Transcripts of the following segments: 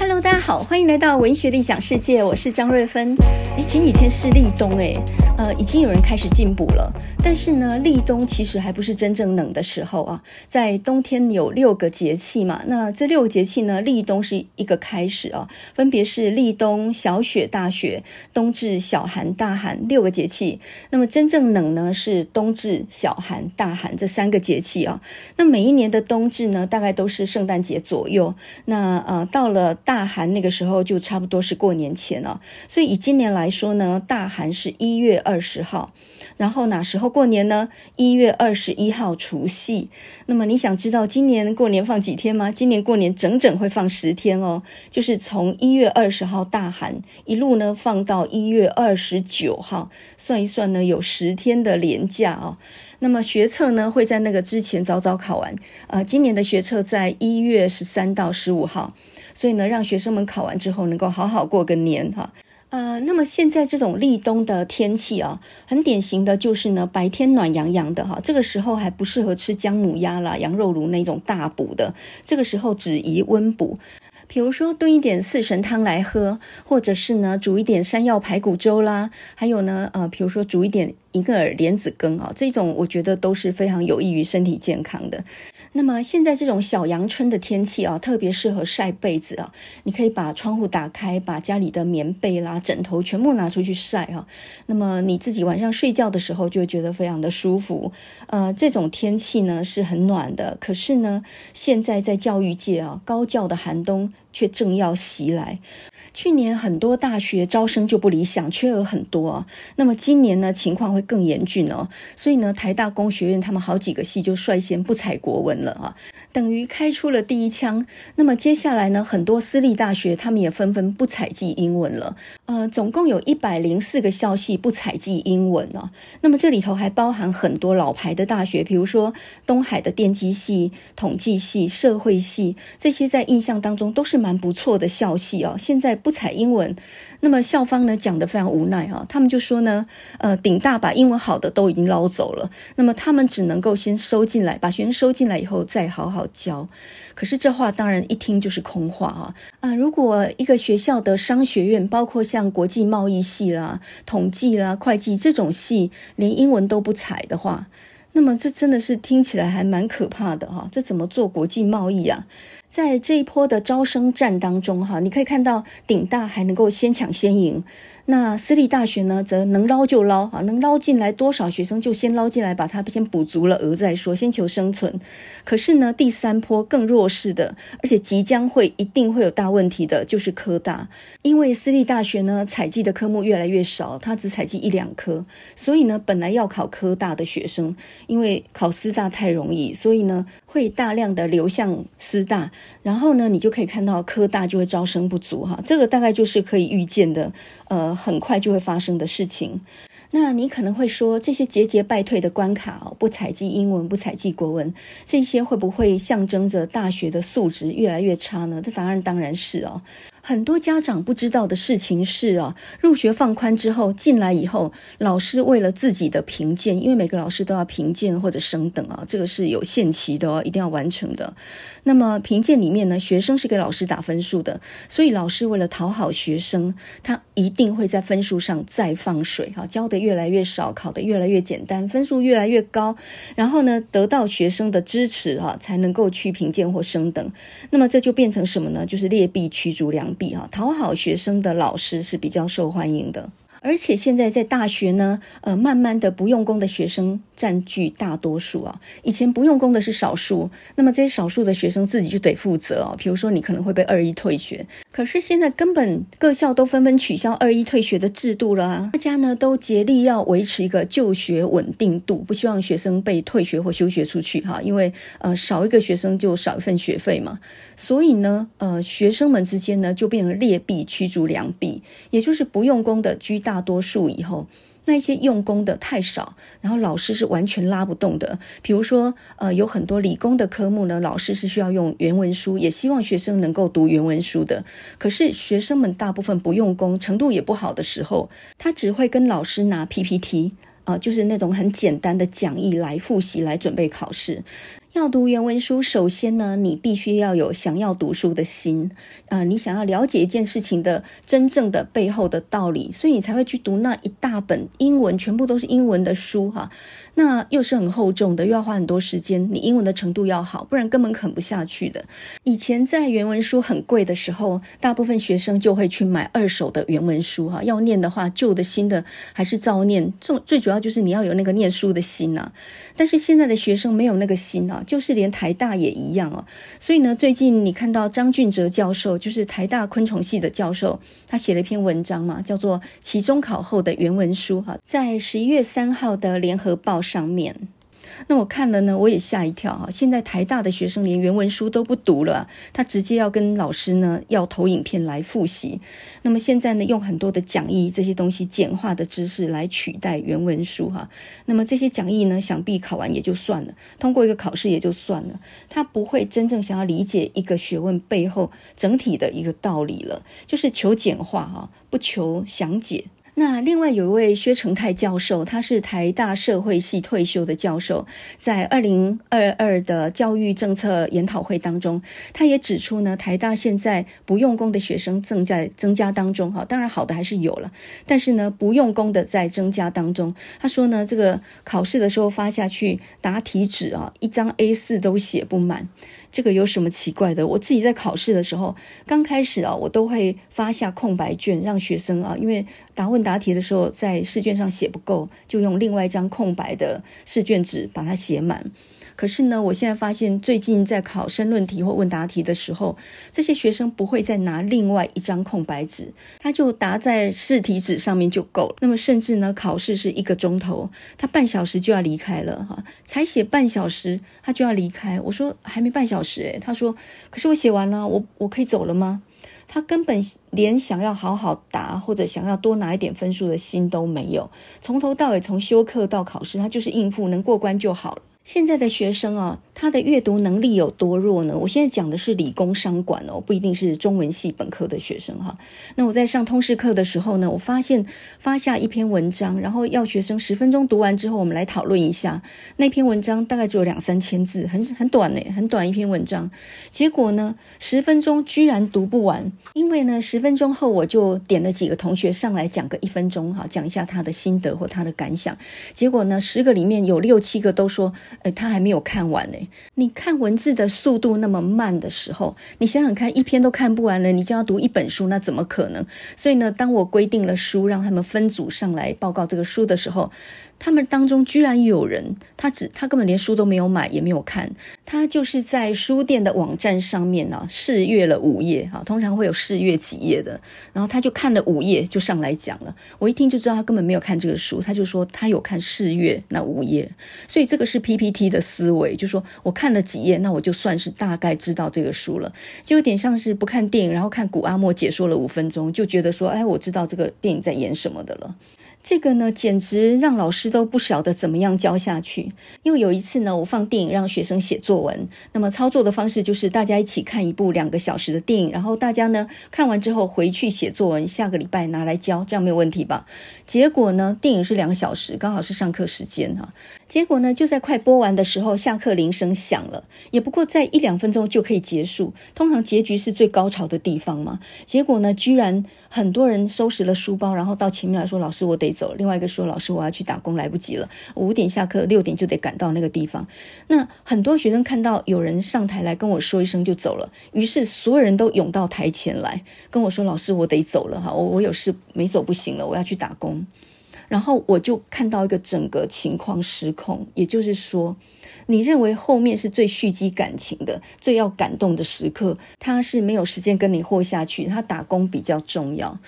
Hello，大家好，欢迎来到文学理想世界，我是张瑞芬。诶，前几天是立冬，诶，呃，已经有人开始进补了。但是呢，立冬其实还不是真正冷的时候啊。在冬天有六个节气嘛，那这六个节气呢，立冬是一个开始啊，分别是立冬、小雪、大雪、冬至、小寒、大寒六个节气。那么真正冷呢，是冬至、小寒、大寒这三个节气啊。那每一年的冬至呢，大概都是圣诞节左右。那呃，到了大寒那个时候，就差不多是过年前了。所以以今年来说呢，大寒是一月二十号。然后哪时候过年呢？一月二十一号除夕。那么你想知道今年过年放几天吗？今年过年整整会放十天哦，就是从一月二十号大寒一路呢放到一月二十九号，算一算呢有十天的连假哦。那么学测呢会在那个之前早早考完，呃，今年的学测在一月十三到十五号，所以呢让学生们考完之后能够好好过个年哈。呃，那么现在这种立冬的天气啊，很典型的就是呢，白天暖洋洋的哈，这个时候还不适合吃姜母鸭啦、羊肉炉那种大补的，这个时候只宜温补，比如说炖一点四神汤来喝，或者是呢煮一点山药排骨粥啦，还有呢，呃，比如说煮一点。银耳莲子羹啊，这种我觉得都是非常有益于身体健康的。那么现在这种小阳春的天气啊，特别适合晒被子啊。你可以把窗户打开，把家里的棉被啦、枕头全部拿出去晒啊。那么你自己晚上睡觉的时候就会觉得非常的舒服。呃，这种天气呢是很暖的，可是呢，现在在教育界啊，高教的寒冬却正要袭来。去年很多大学招生就不理想，缺额很多。那么今年呢，情况会更严峻哦。所以呢，台大工学院他们好几个系就率先不采国文了啊，等于开出了第一枪。那么接下来呢，很多私立大学他们也纷纷不采计英文了。呃，总共有一百零四个校系不采计英文啊。那么这里头还包含很多老牌的大学，比如说东海的电机系、统计系、社会系，这些在印象当中都是蛮不错的校系啊。现在不采英文，那么校方呢讲得非常无奈啊，他们就说呢，呃，顶大把英文好的都已经捞走了，那么他们只能够先收进来，把学生收进来以后再好好好教。可是这话当然一听就是空话啊啊！如果一个学校的商学院，包括像国际贸易系啦、统计啦、会计这种系，连英文都不采的话，那么这真的是听起来还蛮可怕的哈！这怎么做国际贸易啊？在这一波的招生战当中，哈，你可以看到顶大还能够先抢先赢。那私立大学呢，则能捞就捞啊，能捞进来多少学生就先捞进来，把它先补足了额再说，先求生存。可是呢，第三波更弱势的，而且即将会一定会有大问题的，就是科大，因为私立大学呢采计的科目越来越少，它只采计一两科，所以呢，本来要考科大的学生，因为考私大太容易，所以呢，会大量的流向私大，然后呢，你就可以看到科大就会招生不足哈，这个大概就是可以预见的，呃。很快就会发生的事情。那你可能会说，这些节节败退的关卡哦，不采集英文，不采集国文，这些会不会象征着大学的素质越来越差呢？这答案当然是哦。很多家长不知道的事情是啊，入学放宽之后进来以后，老师为了自己的评鉴，因为每个老师都要评鉴或者升等啊，这个是有限期的哦，一定要完成的。那么评鉴里面呢，学生是给老师打分数的，所以老师为了讨好学生，他一定会在分数上再放水啊，教得越来越少，考得越来越简单，分数越来越高，然后呢，得到学生的支持啊，才能够去评鉴或升等。那么这就变成什么呢？就是劣币驱逐良比啊，讨好学生的老师是比较受欢迎的。而且现在在大学呢，呃，慢慢的不用功的学生占据大多数啊。以前不用功的是少数，那么这些少数的学生自己就得负责哦。比如说你可能会被二一退学，可是现在根本各校都纷纷取消二一退学的制度了啊。大家呢都竭力要维持一个就学稳定度，不希望学生被退学或休学出去哈。因为呃少一个学生就少一份学费嘛，所以呢呃学生们之间呢就变成劣币驱逐良币，也就是不用功的居大。多数以后，那些用功的太少，然后老师是完全拉不动的。比如说，呃，有很多理工的科目呢，老师是需要用原文书，也希望学生能够读原文书的。可是学生们大部分不用功，程度也不好的时候，他只会跟老师拿 PPT。啊，就是那种很简单的讲义来复习，来准备考试。要读原文书，首先呢，你必须要有想要读书的心，啊、你想要了解一件事情的真正的背后的道理，所以你才会去读那一大本英文，全部都是英文的书哈。那又是很厚重的，又要花很多时间，你英文的程度要好，不然根本啃不下去的。以前在原文书很贵的时候，大部分学生就会去买二手的原文书哈。要念的话，旧的、新的还是照念。最最主要就是你要有那个念书的心呐。但是现在的学生没有那个心啊，就是连台大也一样哦。所以呢，最近你看到张俊哲教授，就是台大昆虫系的教授，他写了一篇文章嘛，叫做《期中考后的原文书》哈，在十一月三号的联合报上面，那我看了呢，我也吓一跳哈。现在台大的学生连原文书都不读了，他直接要跟老师呢要投影片来复习。那么现在呢，用很多的讲义这些东西简化的知识来取代原文书哈。那么这些讲义呢，想必考完也就算了，通过一个考试也就算了，他不会真正想要理解一个学问背后整体的一个道理了，就是求简化哈，不求详解。那另外有一位薛成泰教授，他是台大社会系退休的教授，在二零二二的教育政策研讨会当中，他也指出呢，台大现在不用功的学生正在增加当中，哈，当然好的还是有了，但是呢，不用功的在增加当中。他说呢，这个考试的时候发下去答题纸啊，一张 A4 都写不满。这个有什么奇怪的？我自己在考试的时候，刚开始啊，我都会发下空白卷，让学生啊，因为答问答题的时候在试卷上写不够，就用另外一张空白的试卷纸把它写满。可是呢，我现在发现，最近在考申论题或问答题的时候，这些学生不会再拿另外一张空白纸，他就答在试题纸上面就够了。那么，甚至呢，考试是一个钟头，他半小时就要离开了哈，才写半小时他就要离开。我说还没半小时诶，他说，可是我写完了，我我可以走了吗？他根本连想要好好答或者想要多拿一点分数的心都没有，从头到尾，从修课到考试，他就是应付，能过关就好了。现在的学生啊，他的阅读能力有多弱呢？我现在讲的是理工商管哦，不一定是中文系本科的学生哈。那我在上通识课的时候呢，我发现发下一篇文章，然后要学生十分钟读完之后，我们来讨论一下。那篇文章大概只有两三千字，很很短呢，很短一篇文章。结果呢，十分钟居然读不完，因为呢，十分钟后我就点了几个同学上来讲个一分钟哈，讲一下他的心得或他的感想。结果呢，十个里面有六七个都说。诶，他还没有看完呢。你看文字的速度那么慢的时候，你想想看，一篇都看不完了，你就要读一本书，那怎么可能？所以呢，当我规定了书，让他们分组上来报告这个书的时候，他们当中居然有人，他只他根本连书都没有买，也没有看，他就是在书店的网站上面呢、啊，试阅了五页啊，通常会有试阅几页的，然后他就看了五页就上来讲了。我一听就知道他根本没有看这个书，他就说他有看试阅那五页，所以这个是 PPT 的思维，就说我看了几页，那我就算是大概知道这个书了，就有点像是不看电影，然后看古阿莫解说了五分钟，就觉得说，哎，我知道这个电影在演什么的了。这个呢，简直让老师都不晓得怎么样教下去。因为有一次呢，我放电影让学生写作文，那么操作的方式就是大家一起看一部两个小时的电影，然后大家呢看完之后回去写作文，下个礼拜拿来教，这样没有问题吧？结果呢，电影是两个小时，刚好是上课时间哈。结果呢，就在快播完的时候，下课铃声响了，也不过在一两分钟就可以结束。通常结局是最高潮的地方嘛。结果呢，居然很多人收拾了书包，然后到前面来说：“老师，我得走。”另外一个说：“老师，我要去打工，来不及了。五点下课，六点就得赶到那个地方。”那很多学生看到有人上台来跟我说一声就走了，于是所有人都涌到台前来跟我说：“老师，我得走了哈，我我有事没走不行了，我要去打工。”然后我就看到一个整个情况失控，也就是说，你认为后面是最蓄积感情的、最要感动的时刻，他是没有时间跟你活下去，他打工比较重要。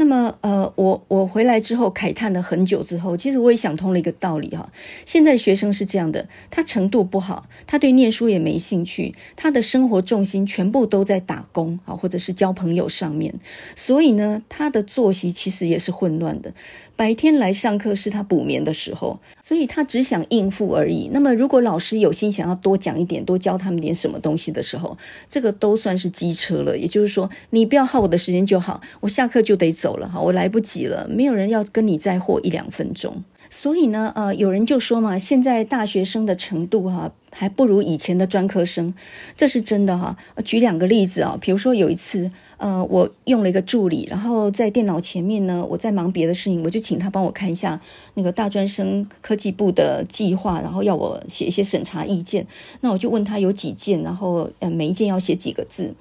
那么，呃，我我回来之后慨叹了很久之后，其实我也想通了一个道理哈。现在的学生是这样的，他程度不好，他对念书也没兴趣，他的生活重心全部都在打工啊，或者是交朋友上面，所以呢，他的作息其实也是混乱的。白天来上课是他补眠的时候，所以他只想应付而已。那么，如果老师有心想要多讲一点，多教他们点什么东西的时候，这个都算是机车了。也就是说，你不要耗我的时间就好，我下课就得走。了哈，我来不及了，没有人要跟你再活一两分钟。所以呢，呃，有人就说嘛，现在大学生的程度哈，还不如以前的专科生，这是真的哈。举两个例子啊，比如说有一次，呃，我用了一个助理，然后在电脑前面呢，我在忙别的事情，我就请他帮我看一下那个大专生科技部的计划，然后要我写一些审查意见。那我就问他有几件，然后呃，每一件要写几个字。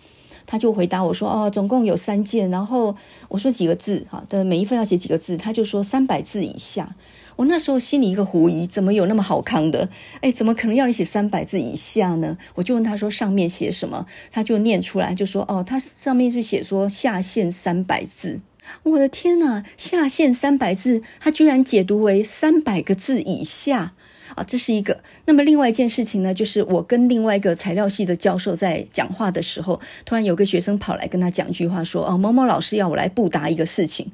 他就回答我说：“哦，总共有三件。”然后我说几个字？哈，的每一份要写几个字？他就说三百字以下。我那时候心里一个狐疑，怎么有那么好康的？哎，怎么可能要你写三百字以下呢？我就问他说：“上面写什么？”他就念出来，就说：“哦，他上面是写说下限三百字。”我的天哪，下限三百字，他居然解读为三百个字以下。啊，这是一个。那么另外一件事情呢，就是我跟另外一个材料系的教授在讲话的时候，突然有个学生跑来跟他讲一句话，说：“哦，某某老师要我来布达一个事情。”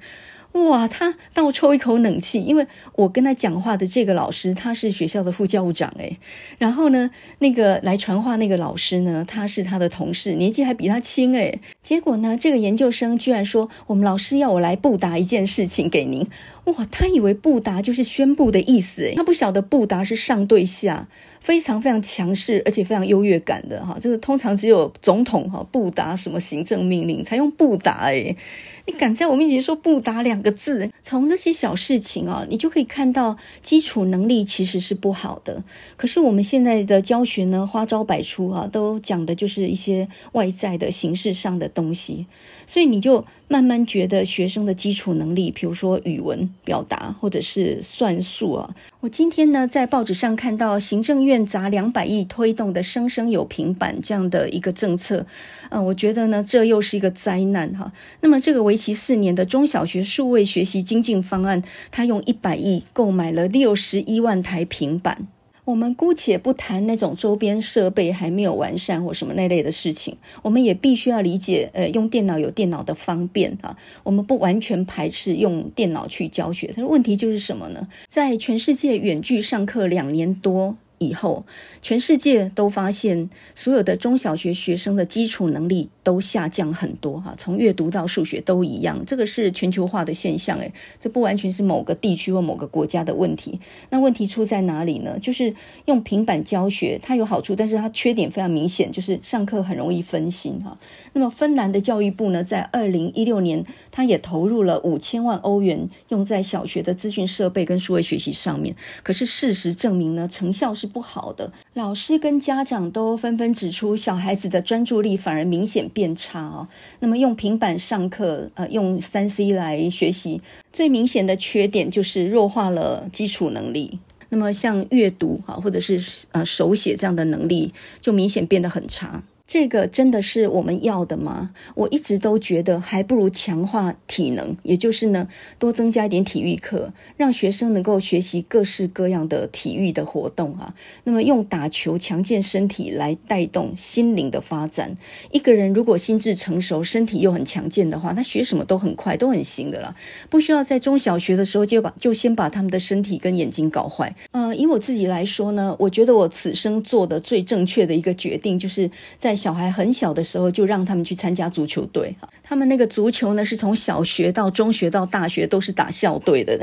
哇，他倒抽一口冷气，因为我跟他讲话的这个老师，他是学校的副教务长诶。然后呢，那个来传话那个老师呢，他是他的同事，年纪还比他轻诶。结果呢，这个研究生居然说，我们老师要我来布达一件事情给您。哇，他以为布达就是宣布的意思诶，他不晓得布达是上对下。非常非常强势，而且非常优越感的哈，这个通常只有总统哈布达什么行政命令才用布达诶，你敢在我面前说不打两个字？从这些小事情啊，你就可以看到基础能力其实是不好的。可是我们现在的教学呢，花招百出啊，都讲的就是一些外在的形式上的东西，所以你就。慢慢觉得学生的基础能力，比如说语文表达或者是算术啊。我今天呢在报纸上看到行政院砸两百亿推动的“生生有平板”这样的一个政策，呃，我觉得呢这又是一个灾难哈。那么这个为期四年的中小学数位学习精进方案，它用一百亿购买了六十一万台平板。我们姑且不谈那种周边设备还没有完善或什么那类的事情，我们也必须要理解，呃，用电脑有电脑的方便啊，我们不完全排斥用电脑去教学，但是问题就是什么呢？在全世界远距上课两年多。以后，全世界都发现，所有的中小学学生的基础能力都下降很多哈，从阅读到数学都一样，这个是全球化的现象诶，这不完全是某个地区或某个国家的问题。那问题出在哪里呢？就是用平板教学，它有好处，但是它缺点非常明显，就是上课很容易分心哈。那么芬兰的教育部呢，在二零一六年，它也投入了五千万欧元用在小学的资讯设备跟数位学习上面。可是事实证明呢，成效是不好的。老师跟家长都纷纷指出，小孩子的专注力反而明显变差哦。那么用平板上课，呃，用三 C 来学习，最明显的缺点就是弱化了基础能力。那么像阅读啊，或者是呃手写这样的能力，就明显变得很差。这个真的是我们要的吗？我一直都觉得还不如强化体能，也就是呢，多增加一点体育课，让学生能够学习各式各样的体育的活动啊。那么用打球强健身体来带动心灵的发展。一个人如果心智成熟，身体又很强健的话，他学什么都很快，都很行的了。不需要在中小学的时候就把就先把他们的身体跟眼睛搞坏。呃，以我自己来说呢，我觉得我此生做的最正确的一个决定，就是在小孩很小的时候，就让他们去参加足球队。他们那个足球呢，是从小学到中学到大学都是打校队的。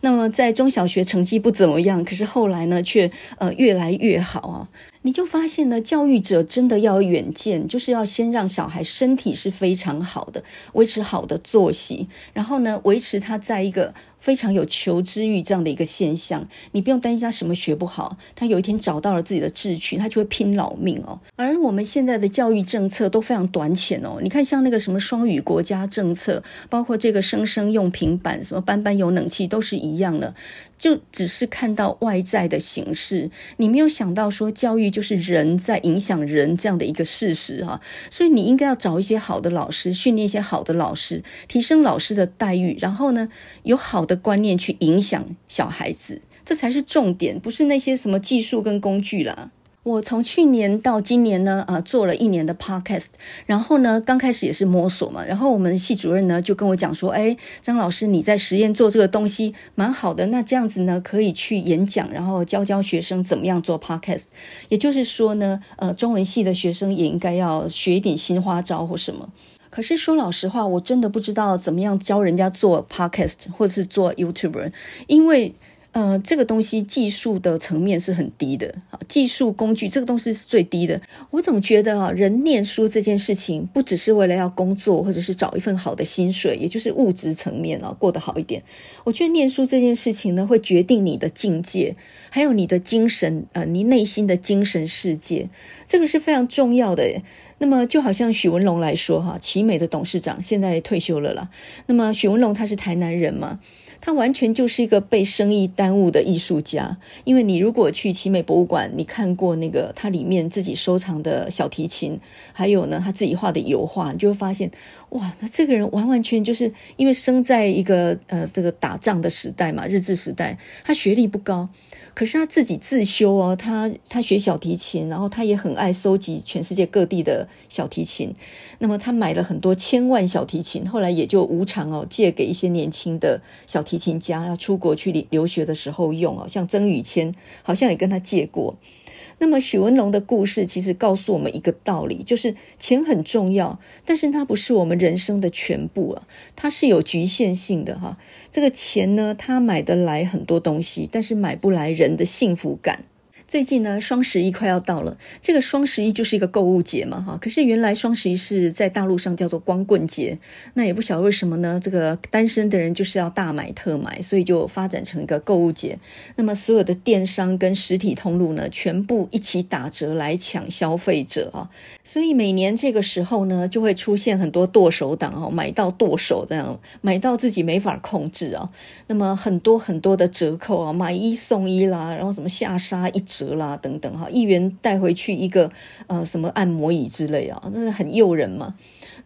那么在中小学成绩不怎么样，可是后来呢，却呃越来越好啊。你就发现呢，教育者真的要有远见，就是要先让小孩身体是非常好的，维持好的作息，然后呢，维持他在一个。非常有求知欲这样的一个现象，你不用担心他什么学不好，他有一天找到了自己的志趣，他就会拼老命哦。而我们现在的教育政策都非常短浅哦，你看像那个什么双语国家政策，包括这个生生用平板，什么班班有冷气，都是一样的。就只是看到外在的形式，你没有想到说教育就是人在影响人这样的一个事实哈，所以你应该要找一些好的老师，训练一些好的老师，提升老师的待遇，然后呢，有好的观念去影响小孩子，这才是重点，不是那些什么技术跟工具啦。我从去年到今年呢，啊，做了一年的 podcast，然后呢，刚开始也是摸索嘛，然后我们系主任呢就跟我讲说，哎，张老师你在实验做这个东西蛮好的，那这样子呢可以去演讲，然后教教学生怎么样做 podcast，也就是说呢，呃，中文系的学生也应该要学一点新花招或什么。可是说老实话，我真的不知道怎么样教人家做 podcast 或者是做 YouTuber，因为。呃，这个东西技术的层面是很低的啊，技术工具这个东西是最低的。我总觉得啊，人念书这件事情不只是为了要工作，或者是找一份好的薪水，也就是物质层面啊过得好一点。我觉得念书这件事情呢，会决定你的境界，还有你的精神，呃，你内心的精神世界，这个是非常重要的。那么就好像许文龙来说哈，奇美的董事长现在退休了啦。那么许文龙他是台南人嘛。他完全就是一个被生意耽误的艺术家，因为你如果去奇美博物馆，你看过那个他里面自己收藏的小提琴，还有呢他自己画的油画，你就会发现，哇，他这个人完完全就是因为生在一个呃这个打仗的时代嘛，日治时代，他学历不高。可是他自己自修哦，他他学小提琴，然后他也很爱收集全世界各地的小提琴。那么他买了很多千万小提琴，后来也就无偿哦借给一些年轻的小提琴家，要出国去留学的时候用哦。像曾宇谦好像也跟他借过。那么许文龙的故事其实告诉我们一个道理，就是钱很重要，但是它不是我们人生的全部啊，它是有局限性的哈。这个钱呢，它买得来很多东西，但是买不来人的幸福感。最近呢，双十一快要到了。这个双十一就是一个购物节嘛，哈。可是原来双十一是在大陆上叫做光棍节，那也不晓得为什么呢？这个单身的人就是要大买特买，所以就发展成一个购物节。那么所有的电商跟实体通路呢，全部一起打折来抢消费者啊。所以每年这个时候呢，就会出现很多剁手党哦，买到剁手这样，买到自己没法控制啊。那么很多很多的折扣啊，买一送一啦，然后什么下杀一蛇啦等等哈，议员带回去一个呃什么按摩椅之类啊，真的很诱人嘛。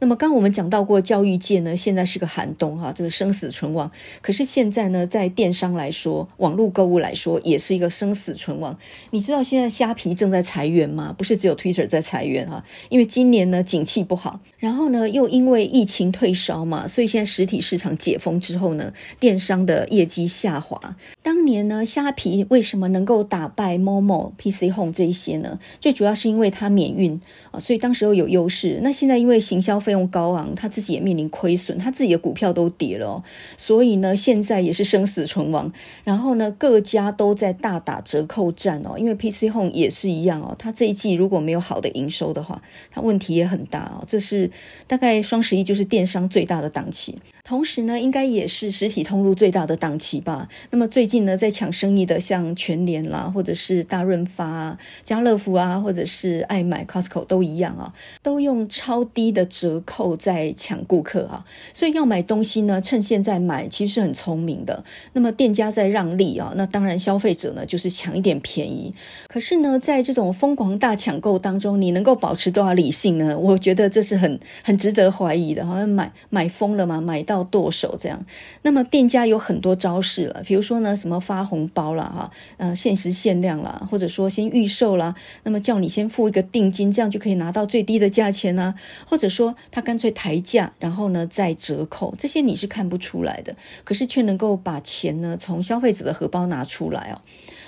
那么刚我们讲到过，教育界呢现在是个寒冬哈，这个生死存亡。可是现在呢，在电商来说，网络购物来说，也是一个生死存亡。你知道现在虾皮正在裁员吗？不是只有 Twitter 在裁员哈，因为今年呢景气不好，然后呢又因为疫情退烧嘛，所以现在实体市场解封之后呢，电商的业绩下滑。当年呢，虾皮为什么能够打败 Momo、PC Home 这一些呢？最主要是因为它免运啊，所以当时候有优势。那现在因为行销费用高昂，他自己也面临亏损，他自己的股票都跌了，所以呢，现在也是生死存亡。然后呢，各家都在大打折扣战哦，因为 PC Home 也是一样哦，他这一季如果没有好的营收的话，他问题也很大哦。这是大概双十一就是电商最大的档期，同时呢，应该也是实体通路最大的档期吧。那么最近呢，在抢生意的像全联啦，或者是大润发、家乐福啊，或者是爱买 Costco 都一样啊，都用超低的折。扣在抢顾客啊，所以要买东西呢，趁现在买其实是很聪明的。那么店家在让利啊，那当然消费者呢就是抢一点便宜。可是呢，在这种疯狂大抢购当中，你能够保持多少理性呢？我觉得这是很很值得怀疑的。好像买买疯了嘛，买到剁手这样。那么店家有很多招式了，比如说呢，什么发红包啦，哈，呃，限时限量啦，或者说先预售啦，那么叫你先付一个定金，这样就可以拿到最低的价钱呢，或者说。他干脆抬价，然后呢再折扣，这些你是看不出来的，可是却能够把钱呢从消费者的荷包拿出来哦。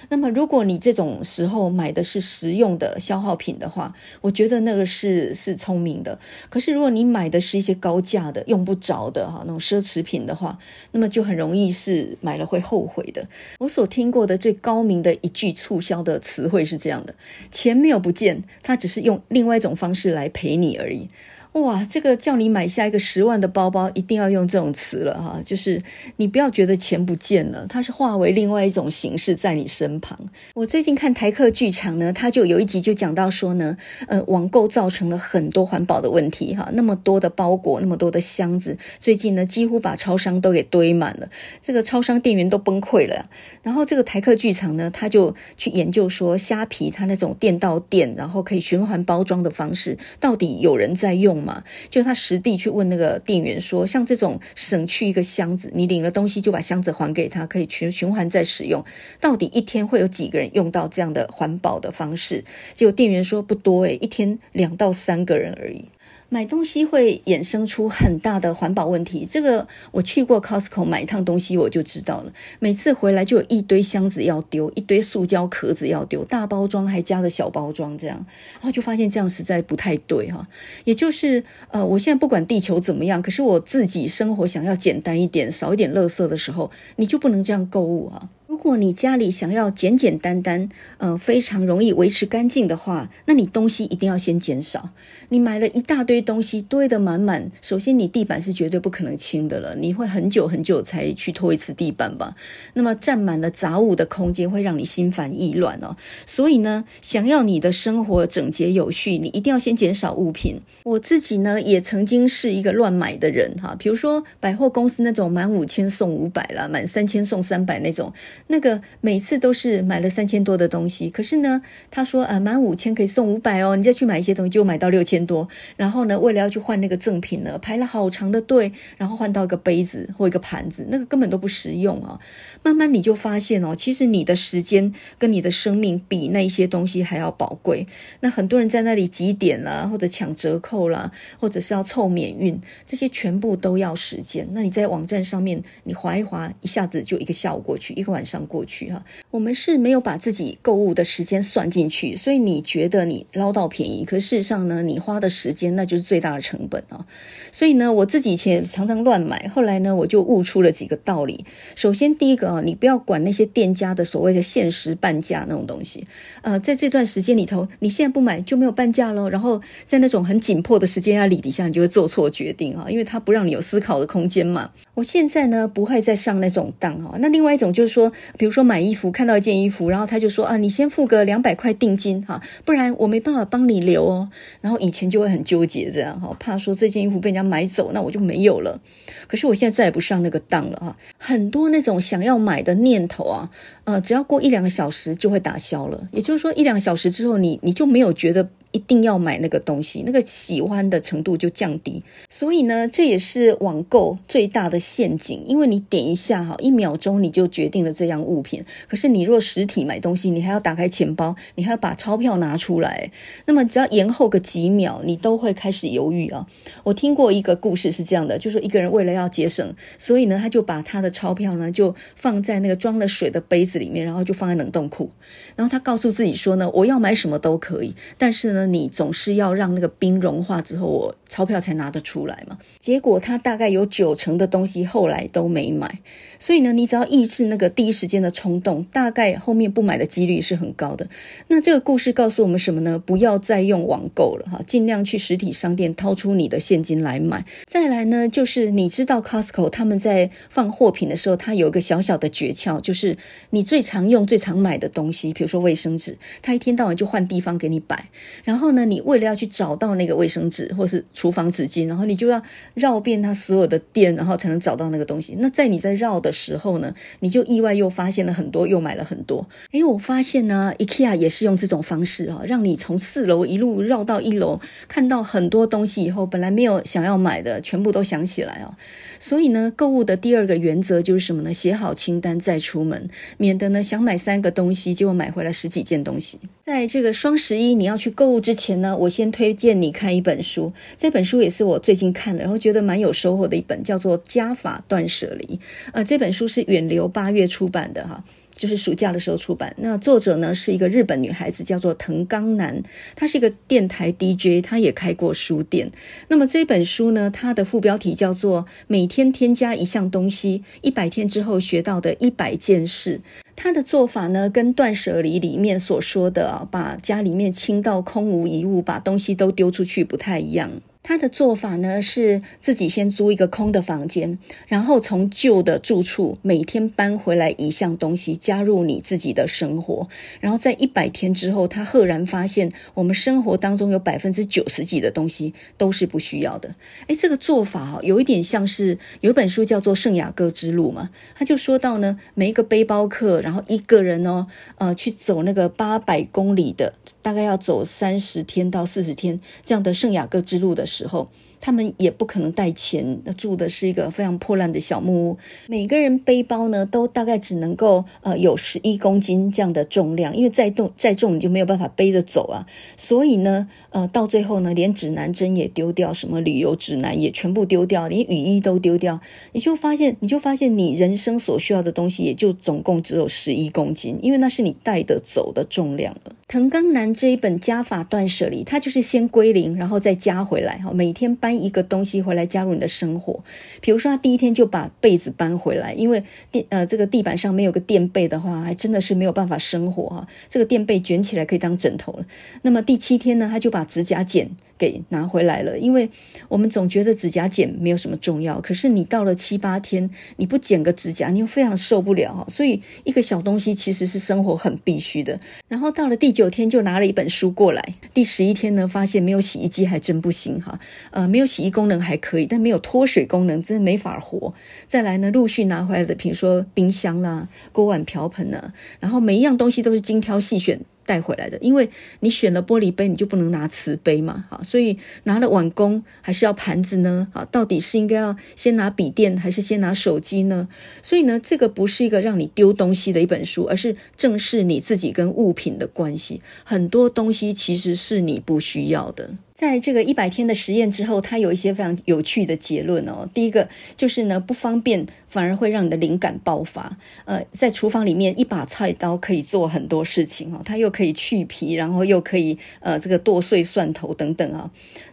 那么如果你这种时候买的是实用的消耗品的话，我觉得那个是是聪明的。可是如果你买的是一些高价的、用不着的哈那种奢侈品的话，那么就很容易是买了会后悔的。我所听过的最高明的一句促销的词汇是这样的：钱没有不见，他只是用另外一种方式来赔你而已。哇，这个叫你买下一个十万的包包，一定要用这种词了哈，就是你不要觉得钱不见了，它是化为另外一种形式在你身旁。我最近看台客剧场呢，他就有一集就讲到说呢，呃，网购造成了很多环保的问题哈，那么多的包裹，那么多的箱子，最近呢几乎把超商都给堆满了，这个超商店员都崩溃了。然后这个台客剧场呢，他就去研究说，虾皮它那种店到店，然后可以循环包装的方式，到底有人在用嘛？就他实地去问那个店员说，像这种省去一个箱子，你领了东西就把箱子还给他，可以循循环再使用，到底一天会有几个人用到这样的环保的方式？结果店员说不多诶，一天两到三个人而已。买东西会衍生出很大的环保问题。这个我去过 Costco 买一趟东西，我就知道了。每次回来就有一堆箱子要丢，一堆塑胶壳子要丢，大包装还加了小包装，这样，然后就发现这样实在不太对哈。也就是呃，我现在不管地球怎么样，可是我自己生活想要简单一点，少一点垃圾的时候，你就不能这样购物啊。如果你家里想要简简单单，呃，非常容易维持干净的话，那你东西一定要先减少。你买了一大堆东西堆得满满，首先你地板是绝对不可能清的了，你会很久很久才去拖一次地板吧？那么占满了杂物的空间会让你心烦意乱哦。所以呢，想要你的生活整洁有序，你一定要先减少物品。我自己呢，也曾经是一个乱买的人哈，比如说百货公司那种满五千送五百啦，满三千送三百那种。那个每次都是买了三千多的东西，可是呢，他说啊，满五千可以送五百哦，你再去买一些东西就买到六千多。然后呢，为了要去换那个赠品呢，排了好长的队，然后换到一个杯子或一个盘子，那个根本都不实用啊。慢慢你就发现哦，其实你的时间跟你的生命比那一些东西还要宝贵。那很多人在那里集点啦，或者抢折扣啦，或者是要凑免运，这些全部都要时间。那你在网站上面你划一划，一下子就一个下午过去，一个晚上。过去哈，我们是没有把自己购物的时间算进去，所以你觉得你捞到便宜，可事实上呢，你花的时间那就是最大的成本啊。所以呢，我自己以前常常乱买，后来呢，我就悟出了几个道理。首先，第一个啊，你不要管那些店家的所谓的限时半价那种东西，呃，在这段时间里头，你现在不买就没有半价喽。然后在那种很紧迫的时间压力底下，你就会做错决定啊，因为它不让你有思考的空间嘛。我现在呢，不会再上那种当哈。那另外一种就是说。比如说买衣服，看到一件衣服，然后他就说啊，你先付个两百块定金哈，不然我没办法帮你留哦。然后以前就会很纠结这样哈，怕说这件衣服被人家买走，那我就没有了。可是我现在再也不上那个当了哈，很多那种想要买的念头啊，呃，只要过一两个小时就会打消了。也就是说，一两个小时之后，你你就没有觉得。一定要买那个东西，那个喜欢的程度就降低。所以呢，这也是网购最大的陷阱，因为你点一下哈，一秒钟你就决定了这样物品。可是你若实体买东西，你还要打开钱包，你还要把钞票拿出来。那么只要延后个几秒，你都会开始犹豫啊。我听过一个故事是这样的，就说一个人为了要节省，所以呢，他就把他的钞票呢就放在那个装了水的杯子里面，然后就放在冷冻库。然后他告诉自己说呢，我要买什么都可以，但是呢。你总是要让那个冰融化之后，我钞票才拿得出来嘛。结果他大概有九成的东西后来都没买。所以呢，你只要抑制那个第一时间的冲动，大概后面不买的几率是很高的。那这个故事告诉我们什么呢？不要再用网购了哈，尽量去实体商店掏出你的现金来买。再来呢，就是你知道 Costco 他们在放货品的时候，它有一个小小的诀窍，就是你最常用、最常买的东西，比如说卫生纸，它一天到晚就换地方给你摆。然后呢，你为了要去找到那个卫生纸或是厨房纸巾，然后你就要绕遍它所有的店，然后才能找到那个东西。那在你在绕的时候呢，你就意外又发现了很多，又买了很多。诶，我发现呢，IKEA 也是用这种方式啊，让你从四楼一路绕到一楼，看到很多东西以后，本来没有想要买的，全部都想起来啊。所以呢，购物的第二个原则就是什么呢？写好清单再出门，免得呢想买三个东西，结果买回来十几件东西。在这个双十一你要去购物之前呢，我先推荐你看一本书。这本书也是我最近看的，然后觉得蛮有收获的一本，叫做《家法断舍离》。呃，这本书是远流八月出版的哈。就是暑假的时候出版。那作者呢是一个日本女孩子，叫做藤冈南，她是一个电台 DJ，她也开过书店。那么这本书呢，它的副标题叫做《每天添加一项东西，一百天之后学到的一百件事》。她的做法呢，跟断舍离里面所说的啊，把家里面清到空无一物，把东西都丢出去不太一样。他的做法呢，是自己先租一个空的房间，然后从旧的住处每天搬回来一项东西，加入你自己的生活。然后在一百天之后，他赫然发现，我们生活当中有百分之九十几的东西都是不需要的。诶，这个做法啊，有一点像是有一本书叫做《圣雅各之路》嘛，他就说到呢，每一个背包客，然后一个人哦，呃，去走那个八百公里的，大概要走三十天到四十天这样的圣雅各之路的时候，他们也不可能带钱，住的是一个非常破烂的小木屋。每个人背包呢，都大概只能够呃有十一公斤这样的重量，因为再重再重你就没有办法背着走啊。所以呢，呃，到最后呢，连指南针也丢掉，什么旅游指南也全部丢掉，连雨衣都丢掉，你就发现，你就发现你人生所需要的东西也就总共只有十一公斤，因为那是你带得走的重量了。藤冈南这一本加法断舍离，它就是先归零，然后再加回来哈。每天搬搬一个东西回来加入你的生活。比如说，他第一天就把被子搬回来，因为垫呃这个地板上没有个垫被的话，还真的是没有办法生活哈。这个垫被卷起来可以当枕头了。那么第七天呢，他就把指甲剪给拿回来了，因为我们总觉得指甲剪没有什么重要，可是你到了七八天，你不剪个指甲，你又非常受不了哈。所以一个小东西其实是生活很必须的。然后到了第九。天就拿了一本书过来，第十一天呢，发现没有洗衣机还真不行哈，呃，没有洗衣功能还可以，但没有脱水功能真的没法活。再来呢，陆续拿回来的，比如说冰箱啦、锅碗瓢盆啊，然后每一样东西都是精挑细选。带回来的，因为你选了玻璃杯，你就不能拿瓷杯嘛，好，所以拿了碗公还是要盘子呢？啊，到底是应该要先拿笔电还是先拿手机呢？所以呢，这个不是一个让你丢东西的一本书，而是正视你自己跟物品的关系。很多东西其实是你不需要的。在这个一百天的实验之后，他有一些非常有趣的结论哦。第一个就是呢，不方便反而会让你的灵感爆发。呃，在厨房里面，一把菜刀可以做很多事情哦，它又可以去皮，然后又可以呃这个剁碎蒜头等等啊。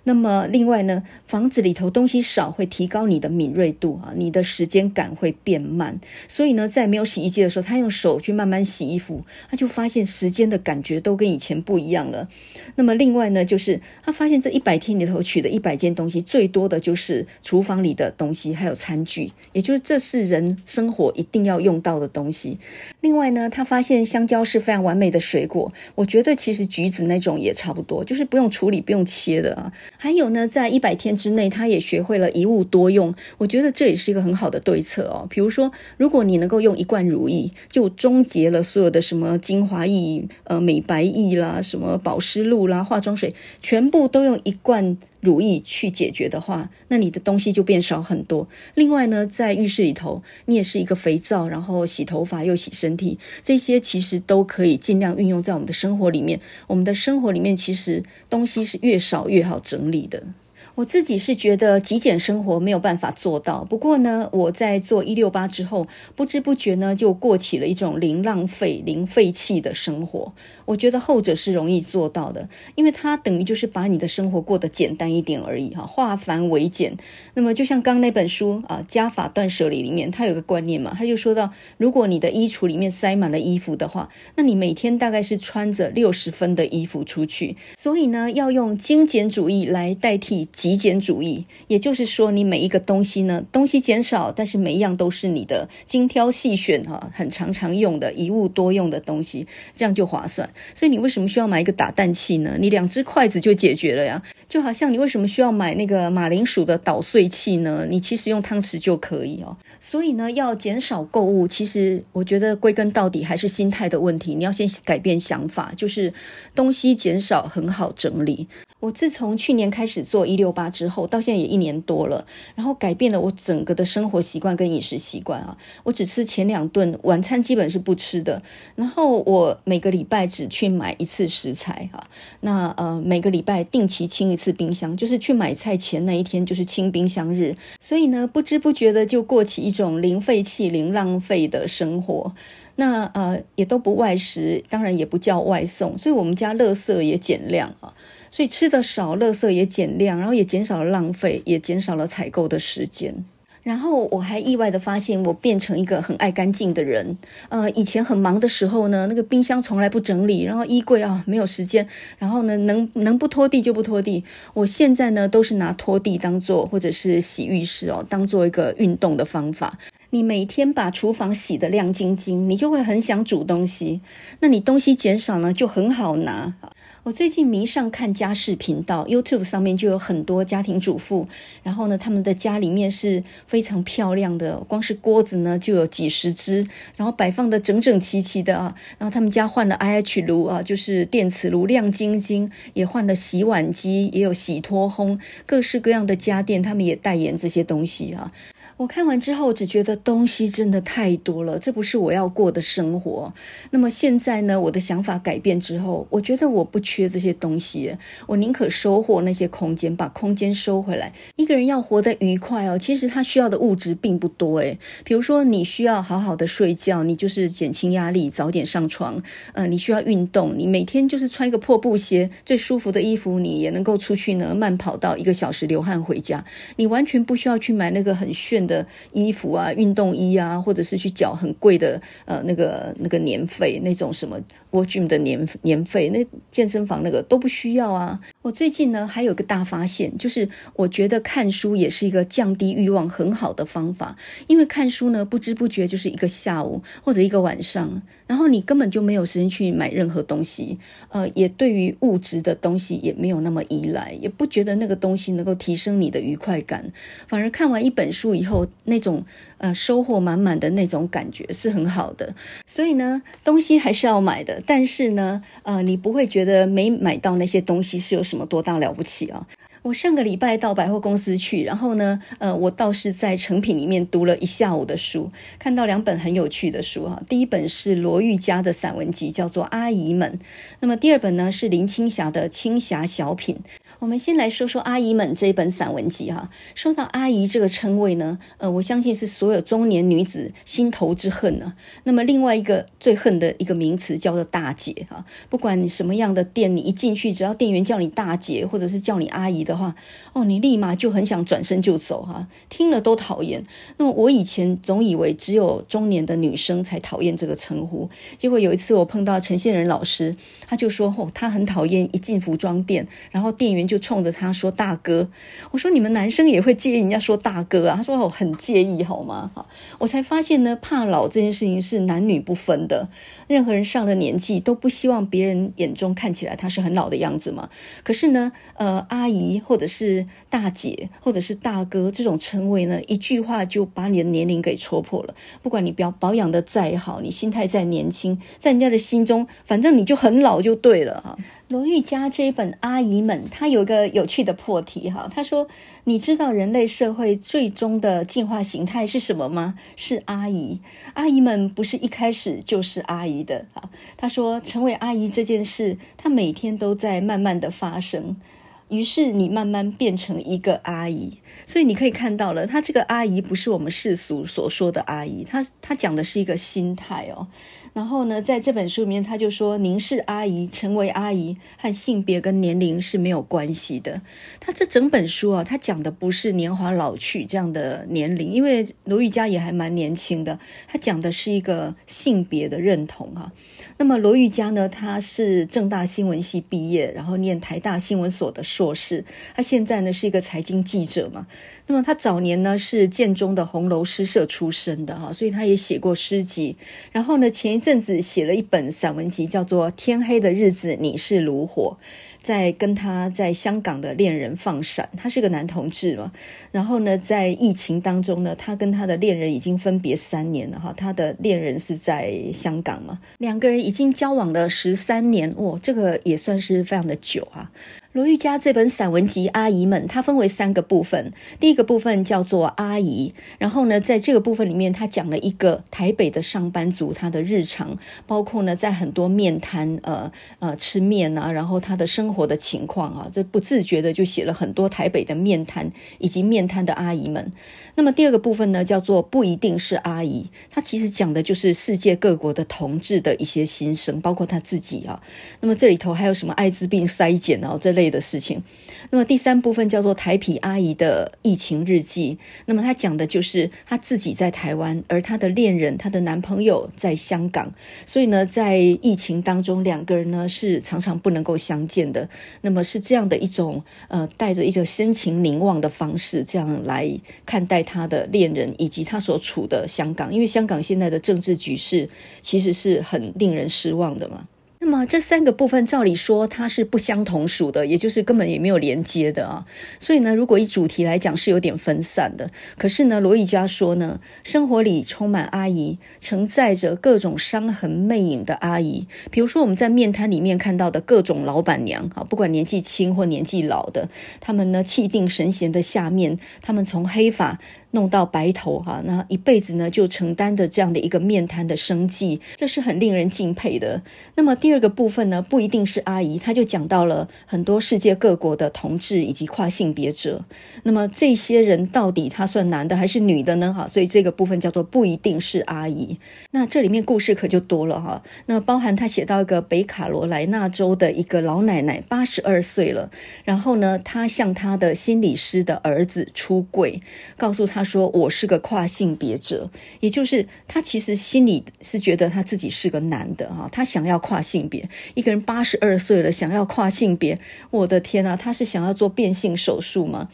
那么另外呢，房子里头东西少会提高你的敏锐度啊，你的时间感会变慢。所以呢，在没有洗衣机的时候，他用手去慢慢洗衣服，他就发现时间的感觉都跟以前不一样了。那么另外呢，就是他发现这一百天里头取的一百件东西，最多的就是厨房里的东西，还有餐具，也就是这是人生活一定要用到的东西。另外呢，他发现香蕉是非常完美的水果，我觉得其实橘子那种也差不多，就是不用处理、不用切的啊。还有呢，在一百天之内，他也学会了一物多用。我觉得这也是一个很好的对策哦。比如说，如果你能够用一罐如意，就终结了所有的什么精华液、呃美白液啦、什么保湿露啦、化妆水，全部都用一罐如意去解决的话，那你的东西就变少很多。另外呢，在浴室里头，你也是一个肥皂，然后洗头发又洗身体，这些其实都可以尽量运用在我们的生活里面。我们的生活里面其实东西是越少越好整理的。我自己是觉得极简生活没有办法做到，不过呢，我在做一六八之后，不知不觉呢就过起了一种零浪费、零废弃的生活。我觉得后者是容易做到的，因为它等于就是把你的生活过得简单一点而已哈，化繁为简。那么就像刚那本书啊，《加法断舍离》里面，它有个观念嘛，他就说到，如果你的衣橱里面塞满了衣服的话，那你每天大概是穿着六十分的衣服出去。所以呢，要用精简主义来代替极简主义，也就是说，你每一个东西呢，东西减少，但是每一样都是你的精挑细选哈，很常常用的一物多用的东西，这样就划算。所以你为什么需要买一个打蛋器呢？你两只筷子就解决了呀。就好像你为什么需要买那个马铃薯的捣碎器呢？你其实用汤匙就可以哦。所以呢，要减少购物，其实我觉得归根到底还是心态的问题。你要先改变想法，就是东西减少很好整理。我自从去年开始做一六八之后，到现在也一年多了，然后改变了我整个的生活习惯跟饮食习惯啊。我只吃前两顿，晚餐基本是不吃的。然后我每个礼拜只去买一次食材哈。那呃，每个礼拜定期清一次冰箱，就是去买菜前那一天就是清冰箱日。所以呢，不知不觉的就过起一种零废弃、零浪费的生活。那呃，也都不外食，当然也不叫外送，所以我们家垃圾也减量啊。所以吃的少，垃圾也减量，然后也减少了浪费，也减少了采购的时间。然后我还意外的发现，我变成一个很爱干净的人。呃，以前很忙的时候呢，那个冰箱从来不整理，然后衣柜啊没有时间，然后呢能能不拖地就不拖地。我现在呢都是拿拖地当做，或者是洗浴室哦，当做一个运动的方法。你每天把厨房洗得亮晶晶，你就会很想煮东西。那你东西减少呢，就很好拿。我最近迷上看家事频道，YouTube 上面就有很多家庭主妇，然后呢，他们的家里面是非常漂亮的，光是锅子呢就有几十只，然后摆放的整整齐齐的啊，然后他们家换了 IH 炉啊，就是电磁炉，亮晶晶，也换了洗碗机，也有洗脱烘，各式各样的家电，他们也代言这些东西啊。我看完之后，只觉得东西真的太多了，这不是我要过的生活。那么现在呢，我的想法改变之后，我觉得我不缺这些东西，我宁可收获那些空间，把空间收回来。一个人要活得愉快哦，其实他需要的物质并不多诶。比如说，你需要好好的睡觉，你就是减轻压力，早点上床。呃，你需要运动，你每天就是穿一个破布鞋，最舒服的衣服，你也能够出去呢，慢跑到一个小时流汗回家。你完全不需要去买那个很炫的衣服啊，运动衣啊，或者是去缴很贵的呃那个那个年费，那种什么 Gym 的年年费，那健身房那个都不需要啊。我最近呢还有个大发现，就是我觉得看书也是一个降低欲望很好的方法，因为看书呢不知不觉就是一个下午或者一个晚上，然后你根本就没有时间去买任何东西，呃，也对于物质的东西也没有那么依赖，也不觉得那个东西能够提升你的愉快感，反而看完一本书以后。那种呃收获满满的那种感觉是很好的，所以呢，东西还是要买的，但是呢，呃，你不会觉得没买到那些东西是有什么多大了不起啊？我上个礼拜到百货公司去，然后呢，呃，我倒是在成品里面读了一下午的书，看到两本很有趣的书哈。第一本是罗玉嘉的散文集，叫做《阿姨们》，那么第二本呢是林青霞的《青霞小品》。我们先来说说《阿姨们》这一本散文集哈。说到阿姨这个称谓呢，呃，我相信是所有中年女子心头之恨呢。那么另外一个最恨的一个名词叫做大姐哈。不管你什么样的店，你一进去，只要店员叫你大姐或者是叫你阿姨的话，哦，你立马就很想转身就走哈。听了都讨厌。那么我以前总以为只有中年的女生才讨厌这个称呼，结果有一次我碰到陈宪仁老师，他就说哦，他很讨厌一进服装店，然后店员。就冲着他说大哥，我说你们男生也会介意人家说大哥啊？他说我很介意，好吗？好，我才发现呢，怕老这件事情是男女不分的，任何人上了年纪都不希望别人眼中看起来他是很老的样子嘛。可是呢，呃，阿姨或者是大姐或者是大哥这种称谓呢，一句话就把你的年龄给戳破了。不管你表保养的再好，你心态再年轻，在人家的心中，反正你就很老就对了哈。罗毓嘉这一本《阿姨们》，她有一个有趣的破题哈。她说：“你知道人类社会最终的进化形态是什么吗？是阿姨。阿姨们不是一开始就是阿姨的哈。”他说：“成为阿姨这件事，她每天都在慢慢的发生。于是你慢慢变成一个阿姨。所以你可以看到了，她这个阿姨不是我们世俗所说的阿姨，她她讲的是一个心态哦。”然后呢，在这本书里面，他就说：“您是阿姨，成为阿姨和性别跟年龄是没有关系的。”他这整本书啊，他讲的不是年华老去这样的年龄，因为罗玉佳也还蛮年轻的。他讲的是一个性别的认同哈。那么罗玉佳呢，他是政大新闻系毕业，然后念台大新闻所的硕士。他现在呢是一个财经记者嘛。那么他早年呢是建中的红楼诗社出身的哈，所以他也写过诗集。然后呢，前一阵子写了一本散文集，叫做《天黑的日子你是炉火》。在跟他在香港的恋人放闪，他是个男同志嘛。然后呢，在疫情当中呢，他跟他的恋人已经分别三年了哈。他的恋人是在香港嘛，两个人已经交往了十三年，哇，这个也算是非常的久啊。罗毓嘉这本散文集《阿姨们》，它分为三个部分。第一个部分叫做阿姨，然后呢，在这个部分里面，他讲了一个台北的上班族他的日常，包括呢，在很多面摊呃呃吃面啊，然后他的生活的情况啊，这不自觉的就写了很多台北的面摊以及面摊的阿姨们。那么第二个部分呢，叫做不一定是阿姨，她其实讲的就是世界各国的同志的一些心声，包括他自己啊。那么这里头还有什么艾滋病筛检啊这类。的事情，那么第三部分叫做台皮阿姨的疫情日记。那么她讲的就是她自己在台湾，而她的恋人、她的男朋友在香港。所以呢，在疫情当中，两个人呢是常常不能够相见的。那么是这样的一种呃，带着一种深情凝望的方式，这样来看待他的恋人以及他所处的香港。因为香港现在的政治局势其实是很令人失望的嘛。那么这三个部分，照理说它是不相同属的，也就是根本也没有连接的啊。所以呢，如果以主题来讲是有点分散的。可是呢，罗玉佳说呢，生活里充满阿姨，承载着各种伤痕魅影的阿姨。比如说我们在面摊里面看到的各种老板娘啊，不管年纪轻或年纪老的，他们呢气定神闲的下面，他们从黑发。弄到白头哈，那一辈子呢就承担着这样的一个面摊的生计，这是很令人敬佩的。那么第二个部分呢，不一定是阿姨，他就讲到了很多世界各国的同志以及跨性别者。那么这些人到底他算男的还是女的呢？哈，所以这个部分叫做不一定是阿姨。那这里面故事可就多了哈。那包含他写到一个北卡罗来纳州的一个老奶奶，八十二岁了，然后呢，她向她的心理师的儿子出柜，告诉他。他说：“我是个跨性别者，也就是他其实心里是觉得他自己是个男的哈，他想要跨性别。一个人八十二岁了，想要跨性别，我的天呐，他是想要做变性手术吗？”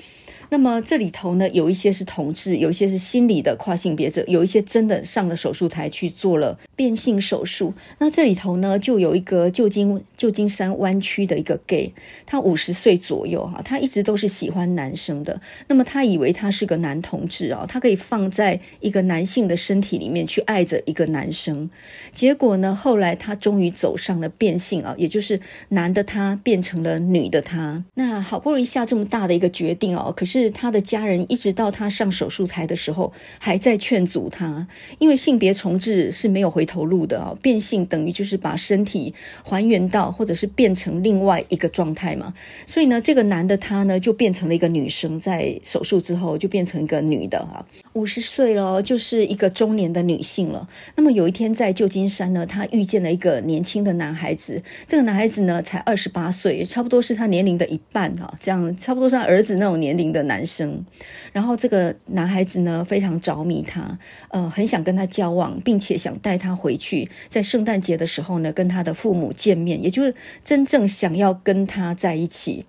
那么这里头呢，有一些是同志，有一些是心理的跨性别者，有一些真的上了手术台去做了变性手术。那这里头呢，就有一个旧金旧金山湾区的一个 gay，他五十岁左右哈，他一直都是喜欢男生的。那么他以为他是个男同志啊，他可以放在一个男性的身体里面去爱着一个男生。结果呢，后来他终于走上了变性啊，也就是男的他变成了女的他。那好不容易下这么大的一个决定哦，可是。是他的家人一直到他上手术台的时候，还在劝阻他，因为性别重置是没有回头路的啊，变性等于就是把身体还原到或者是变成另外一个状态嘛，所以呢，这个男的他呢就变成了一个女生，在手术之后就变成一个女的哈，五十岁了，就是一个中年的女性了。那么有一天在旧金山呢，他遇见了一个年轻的男孩子，这个男孩子呢才二十八岁，差不多是他年龄的一半哈，这样差不多是他儿子那种年龄的男。生，然后这个男孩子呢非常着迷他，呃，很想跟他交往，并且想带他回去，在圣诞节的时候呢跟他的父母见面，也就是真正想要跟他在一起。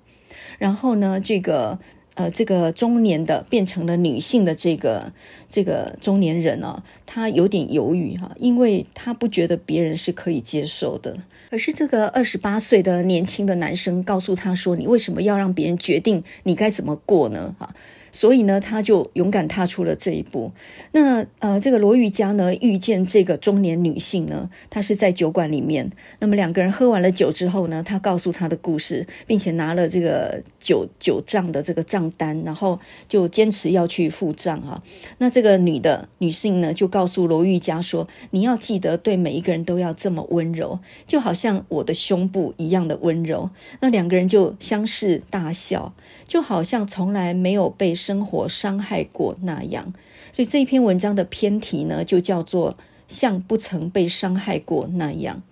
然后呢，这个呃，这个中年的变成了女性的这个这个中年人呢，他有点犹豫哈，因为他不觉得别人是可以接受的。可是这个二十八岁的年轻的男生告诉他说：“你为什么要让别人决定你该怎么过呢？”哈。所以呢，他就勇敢踏出了这一步。那呃，这个罗玉佳呢，遇见这个中年女性呢，她是在酒馆里面。那么两个人喝完了酒之后呢，他告诉她的故事，并且拿了这个酒酒账的这个账单，然后就坚持要去付账啊。那这个女的女性呢，就告诉罗玉佳说：“你要记得对每一个人都要这么温柔，就好像我的胸部一样的温柔。”那两个人就相视大笑，就好像从来没有被。生活伤害过那样，所以这一篇文章的篇题呢，就叫做“像不曾被伤害过那样”。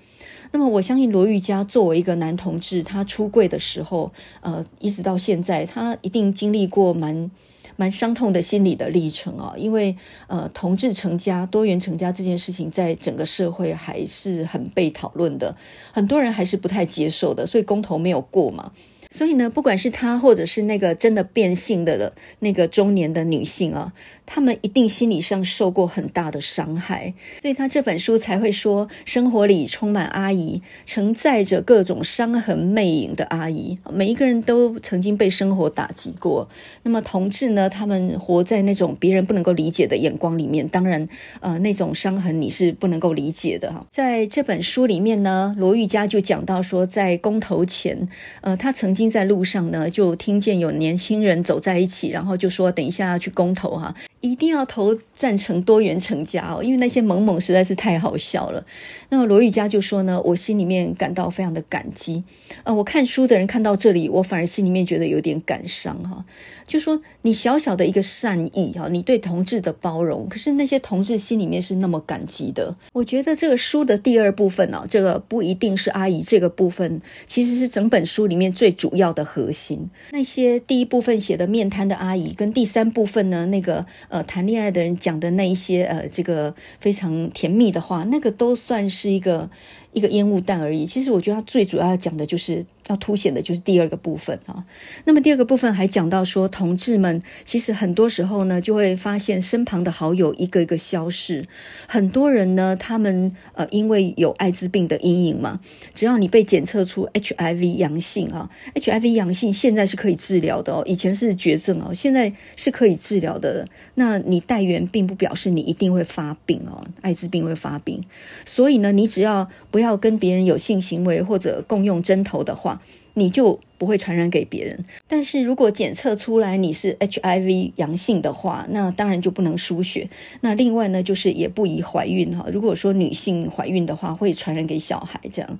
那么，我相信罗玉佳作为一个男同志，他出柜的时候，呃，一直到现在，他一定经历过蛮蛮伤痛的心理的历程啊。因为呃，同志成家、多元成家这件事情，在整个社会还是很被讨论的，很多人还是不太接受的，所以公投没有过嘛。所以呢，不管是他，或者是那个真的变性的的那个中年的女性啊，他们一定心理上受过很大的伤害，所以他这本书才会说，生活里充满阿姨，承载着各种伤痕魅影的阿姨。每一个人都曾经被生活打击过。那么同志呢，他们活在那种别人不能够理解的眼光里面，当然，呃，那种伤痕你是不能够理解的哈。在这本书里面呢，罗玉佳就讲到说，在公投前，呃，他曾经。在路上呢，就听见有年轻人走在一起，然后就说：“等一下要去公投哈。”一定要投赞成多元成家哦，因为那些萌萌实在是太好笑了。那么罗玉佳就说呢，我心里面感到非常的感激。呃，我看书的人看到这里，我反而心里面觉得有点感伤哈。就说你小小的一个善意哈，你对同志的包容，可是那些同志心里面是那么感激的。我觉得这个书的第二部分呢，这个不一定是阿姨这个部分，其实是整本书里面最主要的核心。那些第一部分写的面瘫的阿姨，跟第三部分呢，那个。呃，谈恋爱的人讲讲的那一些呃，这个非常甜蜜的话，那个都算是一个一个烟雾弹而已。其实我觉得他最主要要讲的就是要凸显的就是第二个部分啊。那么第二个部分还讲到说，同志们其实很多时候呢，就会发现身旁的好友一个一个消失。很多人呢，他们呃因为有艾滋病的阴影嘛，只要你被检测出 HIV 阳性啊，HIV 阳性现在是可以治疗的哦，以前是绝症哦，现在是可以治疗的。那你带原并不表示你一定会发病哦，艾滋病会发病。所以呢，你只要不要要跟别人有性行为或者共用针头的话，你就不会传染给别人。但是如果检测出来你是 HIV 阳性的话，那当然就不能输血。那另外呢，就是也不宜怀孕哈。如果说女性怀孕的话，会传染给小孩这样。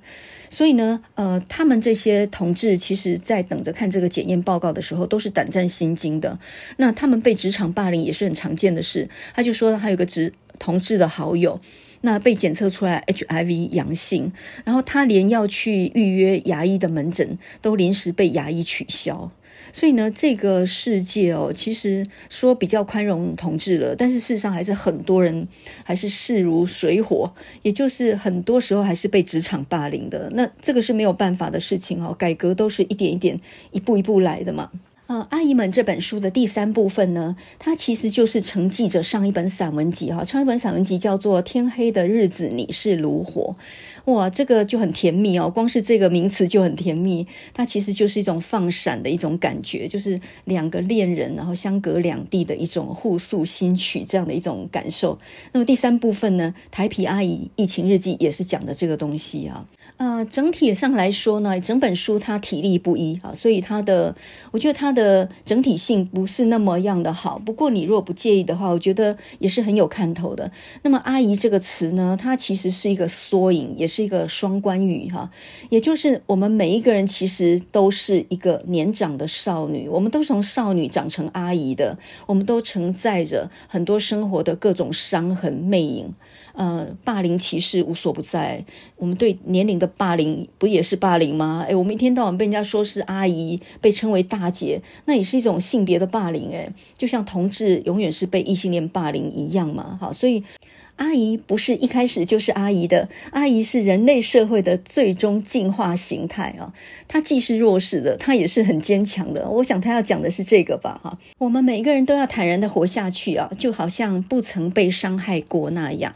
所以呢，呃，他们这些同志其实在等着看这个检验报告的时候，都是胆战心惊的。那他们被职场霸凌也是很常见的事。他就说他有个职同志的好友。那被检测出来 HIV 阳性，然后他连要去预约牙医的门诊都临时被牙医取消，所以呢，这个世界哦，其实说比较宽容同志了，但是事实上还是很多人还是势如水火，也就是很多时候还是被职场霸凌的。那这个是没有办法的事情哦，改革都是一点一点、一步一步来的嘛。呃，阿姨们这本书的第三部分呢，它其实就是承继着上一本散文集哈，上一本散文集叫做《天黑的日子你是炉火》，哇，这个就很甜蜜哦，光是这个名词就很甜蜜，它其实就是一种放闪的一种感觉，就是两个恋人然后相隔两地的一种互诉心曲这样的一种感受。那么第三部分呢，台皮阿姨疫情日记也是讲的这个东西啊。呃，整体上来说呢，整本书它体力不一啊，所以它的，我觉得它的整体性不是那么样的好。不过你若不介意的话，我觉得也是很有看头的。那么“阿姨”这个词呢，它其实是一个缩影，也是一个双关语哈。也就是我们每一个人其实都是一个年长的少女，我们都从少女长成阿姨的，我们都承载着很多生活的各种伤痕魅影。呃，霸凌歧视无所不在。我们对年龄的霸凌不也是霸凌吗？诶，我们一天到晚被人家说是阿姨，被称为大姐，那也是一种性别的霸凌。诶，就像同志永远是被异性恋霸凌一样嘛。好，所以阿姨不是一开始就是阿姨的，阿姨是人类社会的最终进化形态啊。她既是弱势的，她也是很坚强的。我想她要讲的是这个吧。哈，我们每一个人都要坦然的活下去啊，就好像不曾被伤害过那样。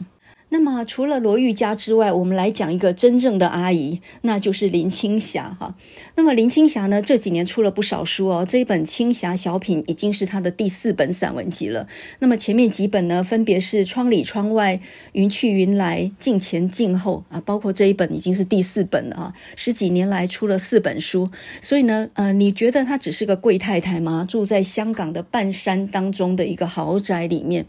那么，除了罗玉佳之外，我们来讲一个真正的阿姨，那就是林青霞哈。那么林青霞呢，这几年出了不少书哦。这一本《青霞小品》已经是她的第四本散文集了。那么前面几本呢，分别是《窗里窗外》、《云去云来》、《镜前镜后》啊，包括这一本已经是第四本了啊。十几年来出了四本书，所以呢，呃，你觉得她只是个贵太太吗？住在香港的半山当中的一个豪宅里面。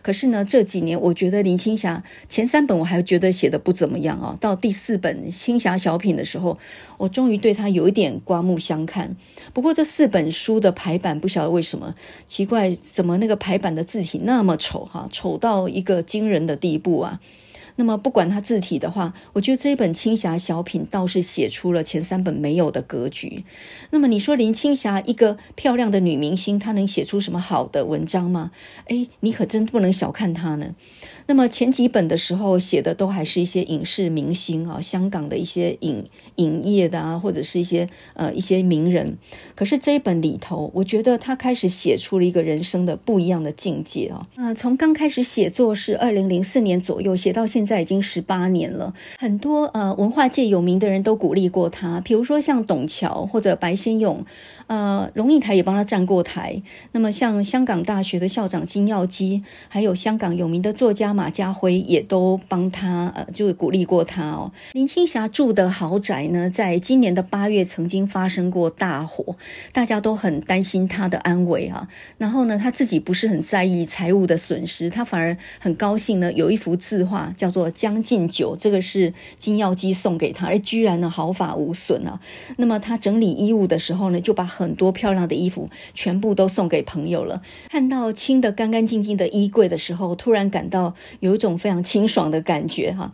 可是呢，这几年我觉得林青霞。前三本我还觉得写的不怎么样啊，到第四本《青霞小品》的时候，我终于对他有一点刮目相看。不过这四本书的排版不晓得为什么奇怪，怎么那个排版的字体那么丑哈，丑到一个惊人的地步啊！那么不管他字体的话，我觉得这一本《青霞小品》倒是写出了前三本没有的格局。那么你说林青霞一个漂亮的女明星，她能写出什么好的文章吗？诶，你可真不能小看她呢。那么前几本的时候写的都还是一些影视明星啊，香港的一些影影业的啊，或者是一些呃一些名人。可是这一本里头，我觉得他开始写出了一个人生的不一样的境界啊。呃，从刚开始写作是二零零四年左右，写到现在已经十八年了。很多呃文化界有名的人都鼓励过他，比如说像董桥或者白先勇。呃，龙应台也帮他站过台。那么，像香港大学的校长金耀基，还有香港有名的作家马家辉，也都帮他呃，就鼓励过他哦。林青霞住的豪宅呢，在今年的八月曾经发生过大火，大家都很担心他的安危啊。然后呢，他自己不是很在意财务的损失，他反而很高兴呢，有一幅字画叫做《将进酒》，这个是金耀基送给他，而居然呢毫发无损啊。那么他整理衣物的时候呢，就把很多漂亮的衣服全部都送给朋友了。看到清的干干净净的衣柜的时候，突然感到有一种非常清爽的感觉哈。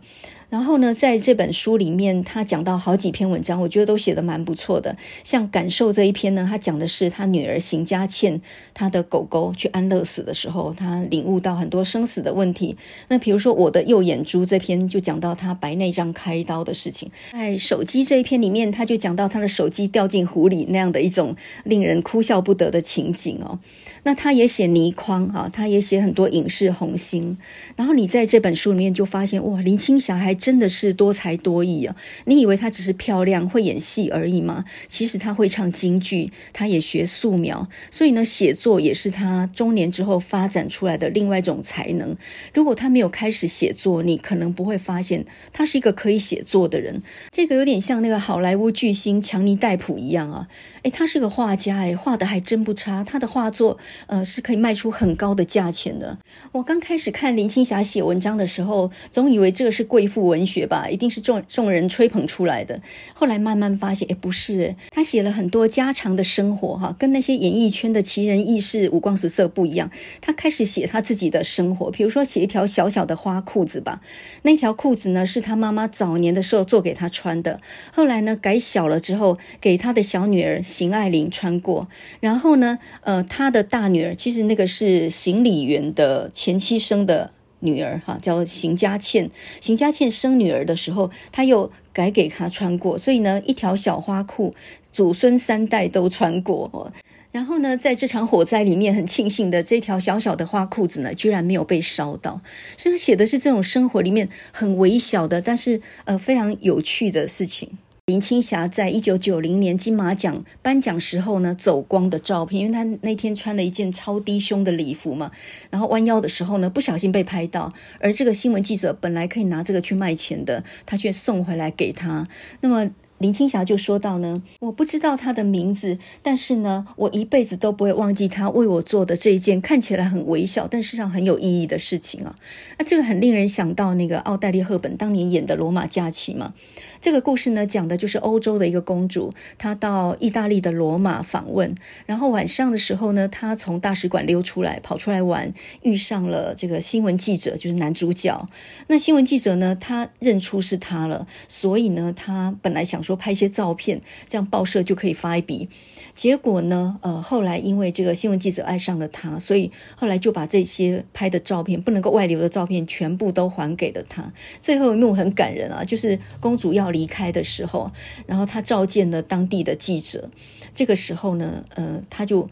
然后呢，在这本书里面，他讲到好几篇文章，我觉得都写得蛮不错的。像《感受》这一篇呢，他讲的是他女儿邢佳倩，他的狗狗去安乐死的时候，他领悟到很多生死的问题。那比如说《我的右眼珠》这篇就讲到他白内障开刀的事情。在手机这一篇里面，他就讲到他的手机掉进湖里那样的一种令人哭笑不得的情景哦。那他也写倪匡哈，他也写很多影视红星。然后你在这本书里面就发现，哇，林青霞还真的是多才多艺啊！你以为她只是漂亮会演戏而已吗？其实她会唱京剧，她也学素描，所以呢，写作也是她中年之后发展出来的另外一种才能。如果她没有开始写作，你可能不会发现她是一个可以写作的人。这个有点像那个好莱坞巨星强尼戴普一样啊！诶，他是个画家，诶，画的还真不差。他的画作，呃，是可以卖出很高的价钱的。我刚开始看林青霞写文章的时候，总以为这个是贵妇文学吧，一定是众众人吹捧出来的。后来慢慢发现，哎，不是，他写了很多家常的生活，哈，跟那些演艺圈的奇人异事、五光十色不一样。他开始写他自己的生活，比如说写一条小小的花裤子吧。那条裤子呢，是他妈妈早年的时候做给他穿的，后来呢改小了之后，给他的小女儿邢爱玲穿过。然后呢，呃，他的大女儿其实那个是邢李媛的前妻生的。女儿哈叫邢佳倩，邢佳倩生女儿的时候，她又改给她穿过，所以呢，一条小花裤，祖孙三代都穿过。然后呢，在这场火灾里面，很庆幸的，这条小小的花裤子呢，居然没有被烧到。所以写的是这种生活里面很微小的，但是呃非常有趣的事情。林青霞在一九九零年金马奖颁奖时候呢，走光的照片，因为她那天穿了一件超低胸的礼服嘛，然后弯腰的时候呢，不小心被拍到，而这个新闻记者本来可以拿这个去卖钱的，他却送回来给他。那么。林青霞就说到呢，我不知道他的名字，但是呢，我一辈子都不会忘记他为我做的这一件看起来很微小，但事实上很有意义的事情啊。那这个很令人想到那个奥黛丽·赫本当年演的《罗马假期》嘛。这个故事呢，讲的就是欧洲的一个公主，她到意大利的罗马访问，然后晚上的时候呢，她从大使馆溜出来，跑出来玩，遇上了这个新闻记者，就是男主角。那新闻记者呢，他认出是她了，所以呢，他本来想说拍一些照片，这样报社就可以发一笔。结果呢，呃，后来因为这个新闻记者爱上了他，所以后来就把这些拍的照片不能够外流的照片全部都还给了他。最后一幕很感人啊，就是公主要离开的时候，然后他召见了当地的记者。这个时候呢，呃，他就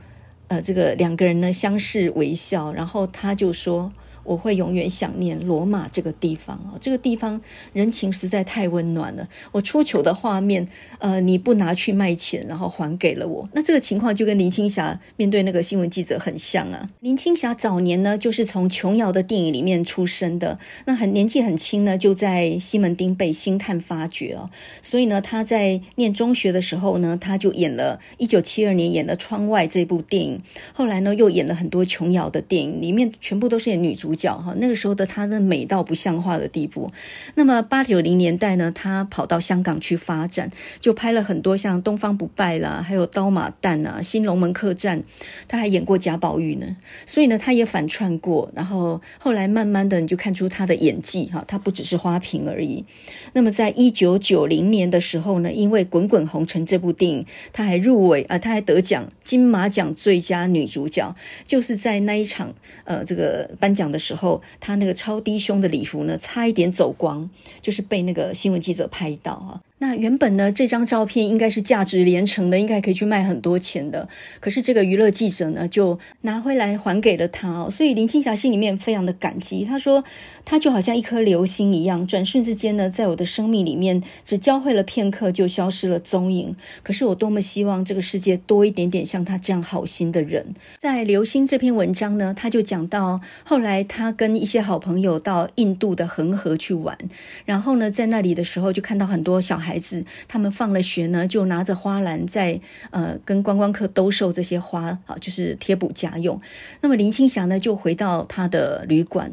呃，这个两个人呢相视微笑，然后他就说。我会永远想念罗马这个地方啊，这个地方人情实在太温暖了。我出糗的画面，呃，你不拿去卖钱，然后还给了我，那这个情况就跟林青霞面对那个新闻记者很像啊。林青霞早年呢，就是从琼瑶的电影里面出生的，那很年纪很轻呢，就在西门町被星探发掘哦，所以呢，她在念中学的时候呢，她就演了一九七二年演了《窗外》这部电影，后来呢，又演了很多琼瑶的电影，里面全部都是演女主。角哈，那个时候的她的美到不像话的地步。那么八九零年代呢，她跑到香港去发展，就拍了很多像《东方不败》啦，还有《刀马旦》啊，《新龙门客栈》，她还演过贾宝玉呢。所以呢，她也反串过。然后后来慢慢的，你就看出她的演技哈，她不只是花瓶而已。那么在一九九零年的时候呢，因为《滚滚红尘》这部电影，她还入围啊，她还得奖金马奖最佳女主角，就是在那一场呃这个颁奖的时候，他那个超低胸的礼服呢，差一点走光，就是被那个新闻记者拍到啊。那原本呢，这张照片应该是价值连城的，应该可以去卖很多钱的。可是这个娱乐记者呢，就拿回来还给了他哦。所以林青霞心里面非常的感激。她说，他就好像一颗流星一样，转瞬之间呢，在我的生命里面只交汇了片刻，就消失了踪影。可是我多么希望这个世界多一点点像他这样好心的人。在《流星》这篇文章呢，他就讲到后来他跟一些好朋友到印度的恒河去玩，然后呢，在那里的时候就看到很多小孩。孩子他们放了学呢，就拿着花篮在呃跟观光客兜售这些花啊，就是贴补家用。那么林青霞呢，就回到她的旅馆，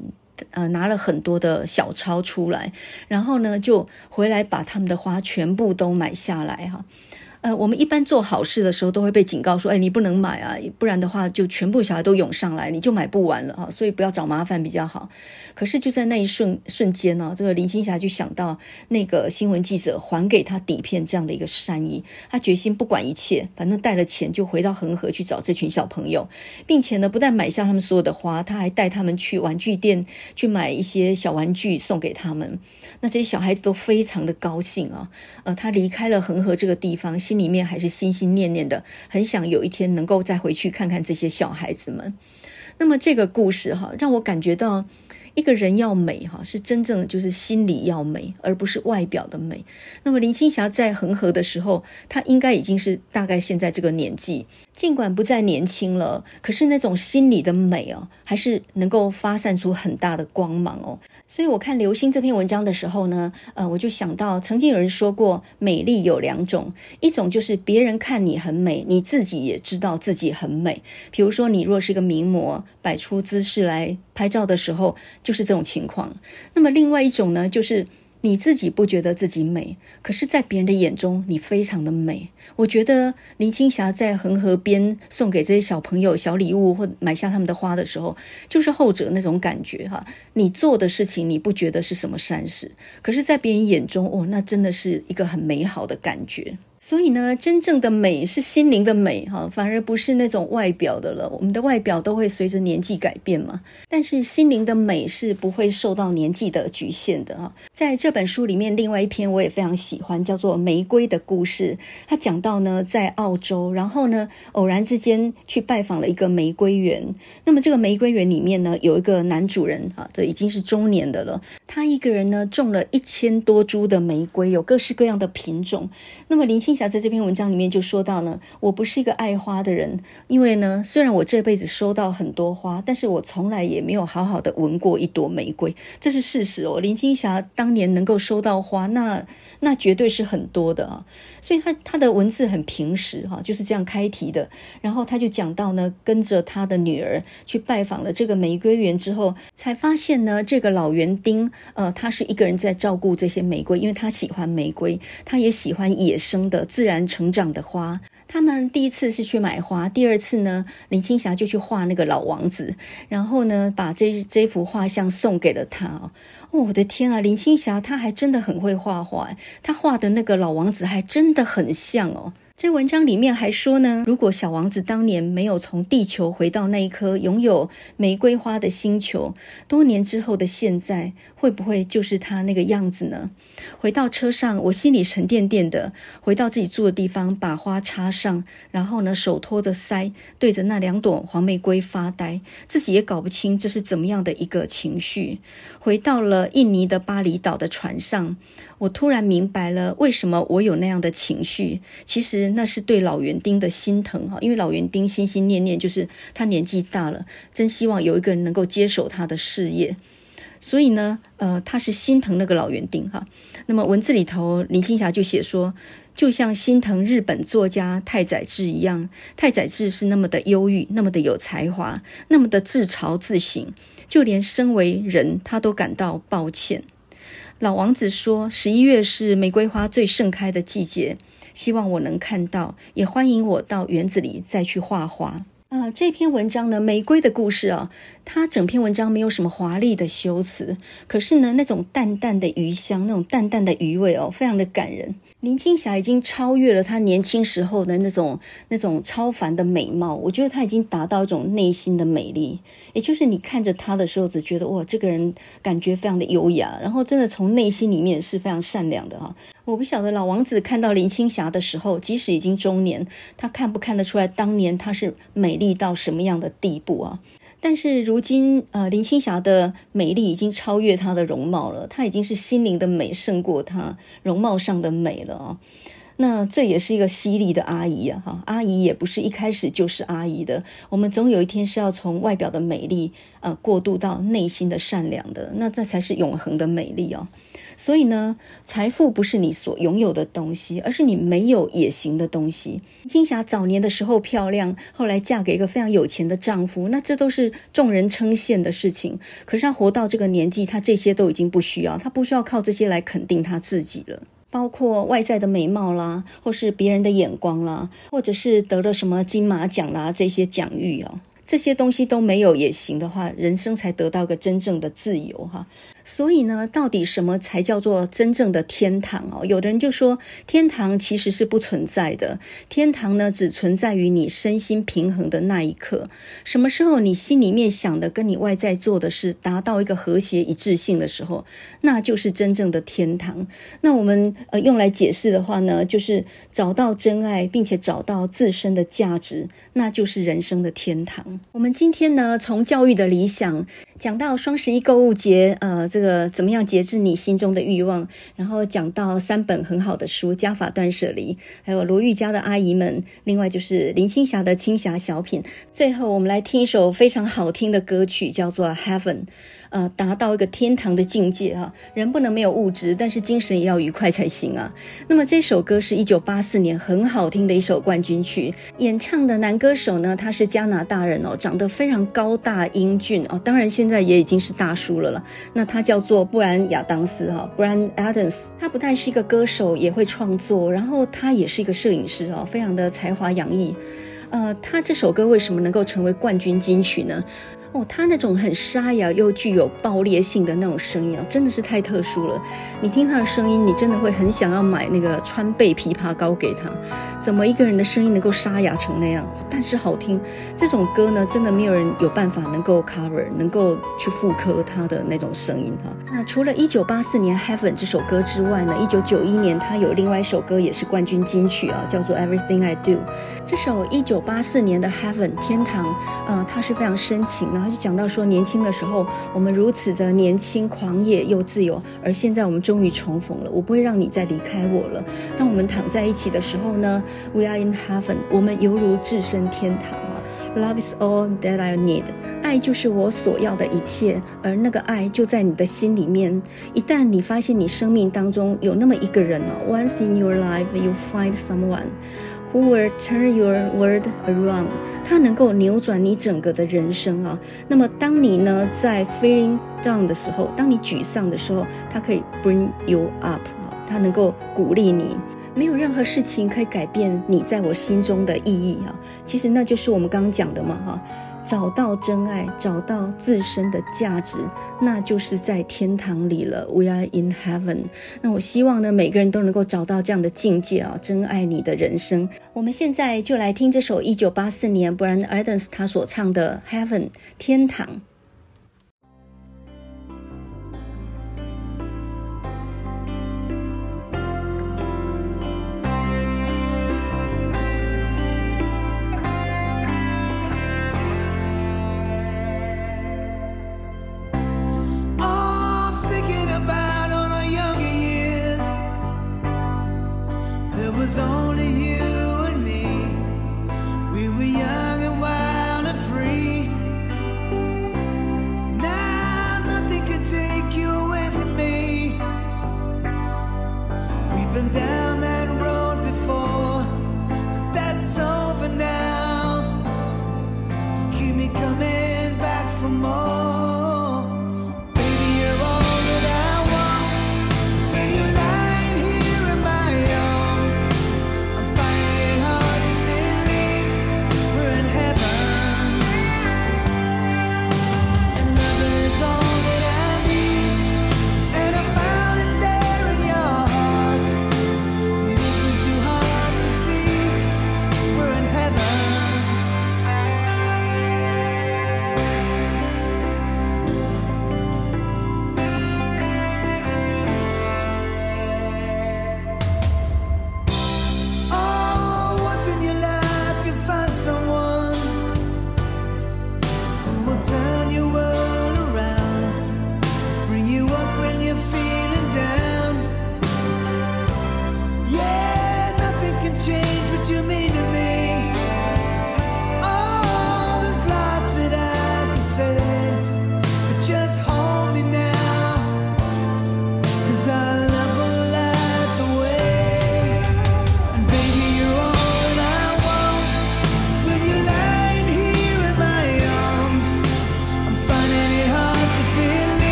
呃，拿了很多的小钞出来，然后呢就回来把他们的花全部都买下来哈。呃，我们一般做好事的时候都会被警告说，哎，你不能买啊，不然的话就全部小孩都涌上来，你就买不完了哈，所以不要找麻烦比较好。可是就在那一瞬瞬间呢，这个林青霞就想到那个新闻记者还给他底片这样的一个善意，他决心不管一切，反正带了钱就回到恒河去找这群小朋友，并且呢，不但买下他们所有的花，他还带他们去玩具店去买一些小玩具送给他们。那这些小孩子都非常的高兴啊，呃，他离开了恒河这个地方，心里面还是心心念念的，很想有一天能够再回去看看这些小孩子们。那么这个故事哈，让我感觉到。一个人要美哈，是真正的就是心里要美，而不是外表的美。那么林青霞在恒河的时候，她应该已经是大概现在这个年纪，尽管不再年轻了，可是那种心里的美哦，还是能够发散出很大的光芒哦。所以我看刘星这篇文章的时候呢，呃，我就想到曾经有人说过，美丽有两种，一种就是别人看你很美，你自己也知道自己很美。比如说你若是个名模，摆出姿势来拍照的时候。就是这种情况。那么，另外一种呢，就是你自己不觉得自己美，可是，在别人的眼中，你非常的美。我觉得林青霞在恒河边送给这些小朋友小礼物，或买下他们的花的时候，就是后者那种感觉哈。你做的事情，你不觉得是什么善事，可是，在别人眼中，哦，那真的是一个很美好的感觉。所以呢，真正的美是心灵的美，哈，反而不是那种外表的了。我们的外表都会随着年纪改变嘛，但是心灵的美是不会受到年纪的局限的啊。在这本书里面，另外一篇我也非常喜欢，叫做《玫瑰的故事》。他讲到呢，在澳洲，然后呢，偶然之间去拜访了一个玫瑰园。那么这个玫瑰园里面呢，有一个男主人啊，这已经是中年的了。他一个人呢，种了一千多株的玫瑰，有各式各样的品种。那么林青霞在这篇文章里面就说到呢，我不是一个爱花的人，因为呢，虽然我这辈子收到很多花，但是我从来也没有好好的闻过一朵玫瑰，这是事实哦。林青霞当年能够收到花，那那绝对是很多的啊。所以他他的文字很平实哈，就是这样开题的。然后他就讲到呢，跟着他的女儿去拜访了这个玫瑰园之后，才发现呢，这个老园丁呃，他是一个人在照顾这些玫瑰，因为他喜欢玫瑰，他也喜欢野生的。自然成长的花，他们第一次是去买花，第二次呢，林青霞就去画那个老王子，然后呢，把这这幅画像送给了他。哦，我的天啊，林青霞她还真的很会画画，她画的那个老王子还真的很像哦。这文章里面还说呢，如果小王子当年没有从地球回到那一颗拥有玫瑰花的星球，多年之后的现在，会不会就是他那个样子呢？回到车上，我心里沉甸甸的。回到自己住的地方，把花插上，然后呢，手托着腮，对着那两朵黄玫瑰发呆，自己也搞不清这是怎么样的一个情绪。回到了印尼的巴厘岛的船上。我突然明白了为什么我有那样的情绪，其实那是对老园丁的心疼哈，因为老园丁心心念念就是他年纪大了，真希望有一个人能够接手他的事业，所以呢，呃，他是心疼那个老园丁哈。那么文字里头，林青霞就写说，就像心疼日本作家太宰治一样，太宰治是那么的忧郁，那么的有才华，那么的自嘲自省，就连身为人，他都感到抱歉。老王子说：“十一月是玫瑰花最盛开的季节，希望我能看到，也欢迎我到园子里再去画花。”啊，这篇文章呢，玫瑰的故事啊，它整篇文章没有什么华丽的修辞，可是呢，那种淡淡的余香，那种淡淡的余味哦，非常的感人。林青霞已经超越了她年轻时候的那种那种超凡的美貌，我觉得她已经达到一种内心的美丽，也就是你看着她的时候，只觉得哇，这个人感觉非常的优雅，然后真的从内心里面是非常善良的哈。我不晓得老王子看到林青霞的时候，即使已经中年，他看不看得出来当年她是美丽到什么样的地步啊？但是如今，呃，林青霞的美丽已经超越她的容貌了，她已经是心灵的美胜过她容貌上的美了啊。那这也是一个犀利的阿姨啊，哈，阿姨也不是一开始就是阿姨的，我们总有一天是要从外表的美丽，呃，过渡到内心的善良的，那这才是永恒的美丽哦。所以呢，财富不是你所拥有的东西，而是你没有也行的东西。金霞早年的时候漂亮，后来嫁给一个非常有钱的丈夫，那这都是众人称羡的事情。可是她活到这个年纪，她这些都已经不需要，她不需要靠这些来肯定她自己了。包括外在的美貌啦，或是别人的眼光啦，或者是得了什么金马奖啦这些奖誉哦，这些东西都没有也行的话，人生才得到个真正的自由哈。所以呢，到底什么才叫做真正的天堂哦？有的人就说，天堂其实是不存在的，天堂呢只存在于你身心平衡的那一刻。什么时候你心里面想的跟你外在做的事达到一个和谐一致性的时候，那就是真正的天堂。那我们呃用来解释的话呢，就是找到真爱，并且找到自身的价值，那就是人生的天堂。我们今天呢，从教育的理想讲到双十一购物节，呃。这个怎么样节制你心中的欲望？然后讲到三本很好的书，《家法断舍离》，还有罗玉家的阿姨们，另外就是林青霞的青霞小品。最后，我们来听一首非常好听的歌曲，叫做《Heaven》。呃，达到一个天堂的境界哈，人不能没有物质，但是精神也要愉快才行啊。那么这首歌是一九八四年很好听的一首冠军曲，演唱的男歌手呢，他是加拿大人哦，长得非常高大英俊哦，当然现在也已经是大叔了了。那他叫做布兰亚当斯哈，Brian Adams。他不但是一个歌手，也会创作，然后他也是一个摄影师哦，非常的才华洋溢。呃，他这首歌为什么能够成为冠军金曲呢？哦，他那种很沙哑又具有爆裂性的那种声音啊，真的是太特殊了。你听他的声音，你真的会很想要买那个川贝枇杷膏给他。怎么一个人的声音能够沙哑成那样？但是好听，这种歌呢，真的没有人有办法能够 cover，能够去复刻他的那种声音哈。那除了一九八四年《Heaven》这首歌之外呢，一九九一年他有另外一首歌也是冠军金曲啊，叫做《Everything I Do》。这首一九八四年的《Heaven》天堂啊，它是非常深情的。然后就讲到说，年轻的时候我们如此的年轻、狂野又自由，而现在我们终于重逢了。我不会让你再离开我了。当我们躺在一起的时候呢，We are in heaven，我们犹如置身天堂啊。Love is all that I need，爱就是我所要的一切，而那个爱就在你的心里面。一旦你发现你生命当中有那么一个人哦，Once in your life you find someone。Who will turn your world around？它能够扭转你整个的人生啊。那么，当你呢在 feeling down 的时候，当你沮丧的时候，它可以 bring you up 啊，它能够鼓励你。没有任何事情可以改变你在我心中的意义啊。其实那就是我们刚刚讲的嘛，哈。找到真爱，找到自身的价值，那就是在天堂里了。We are in heaven。那我希望呢，每个人都能够找到这样的境界啊，真爱你的人生。我们现在就来听这首一九八四年 Brian Adams 他所唱的《Heaven》天堂。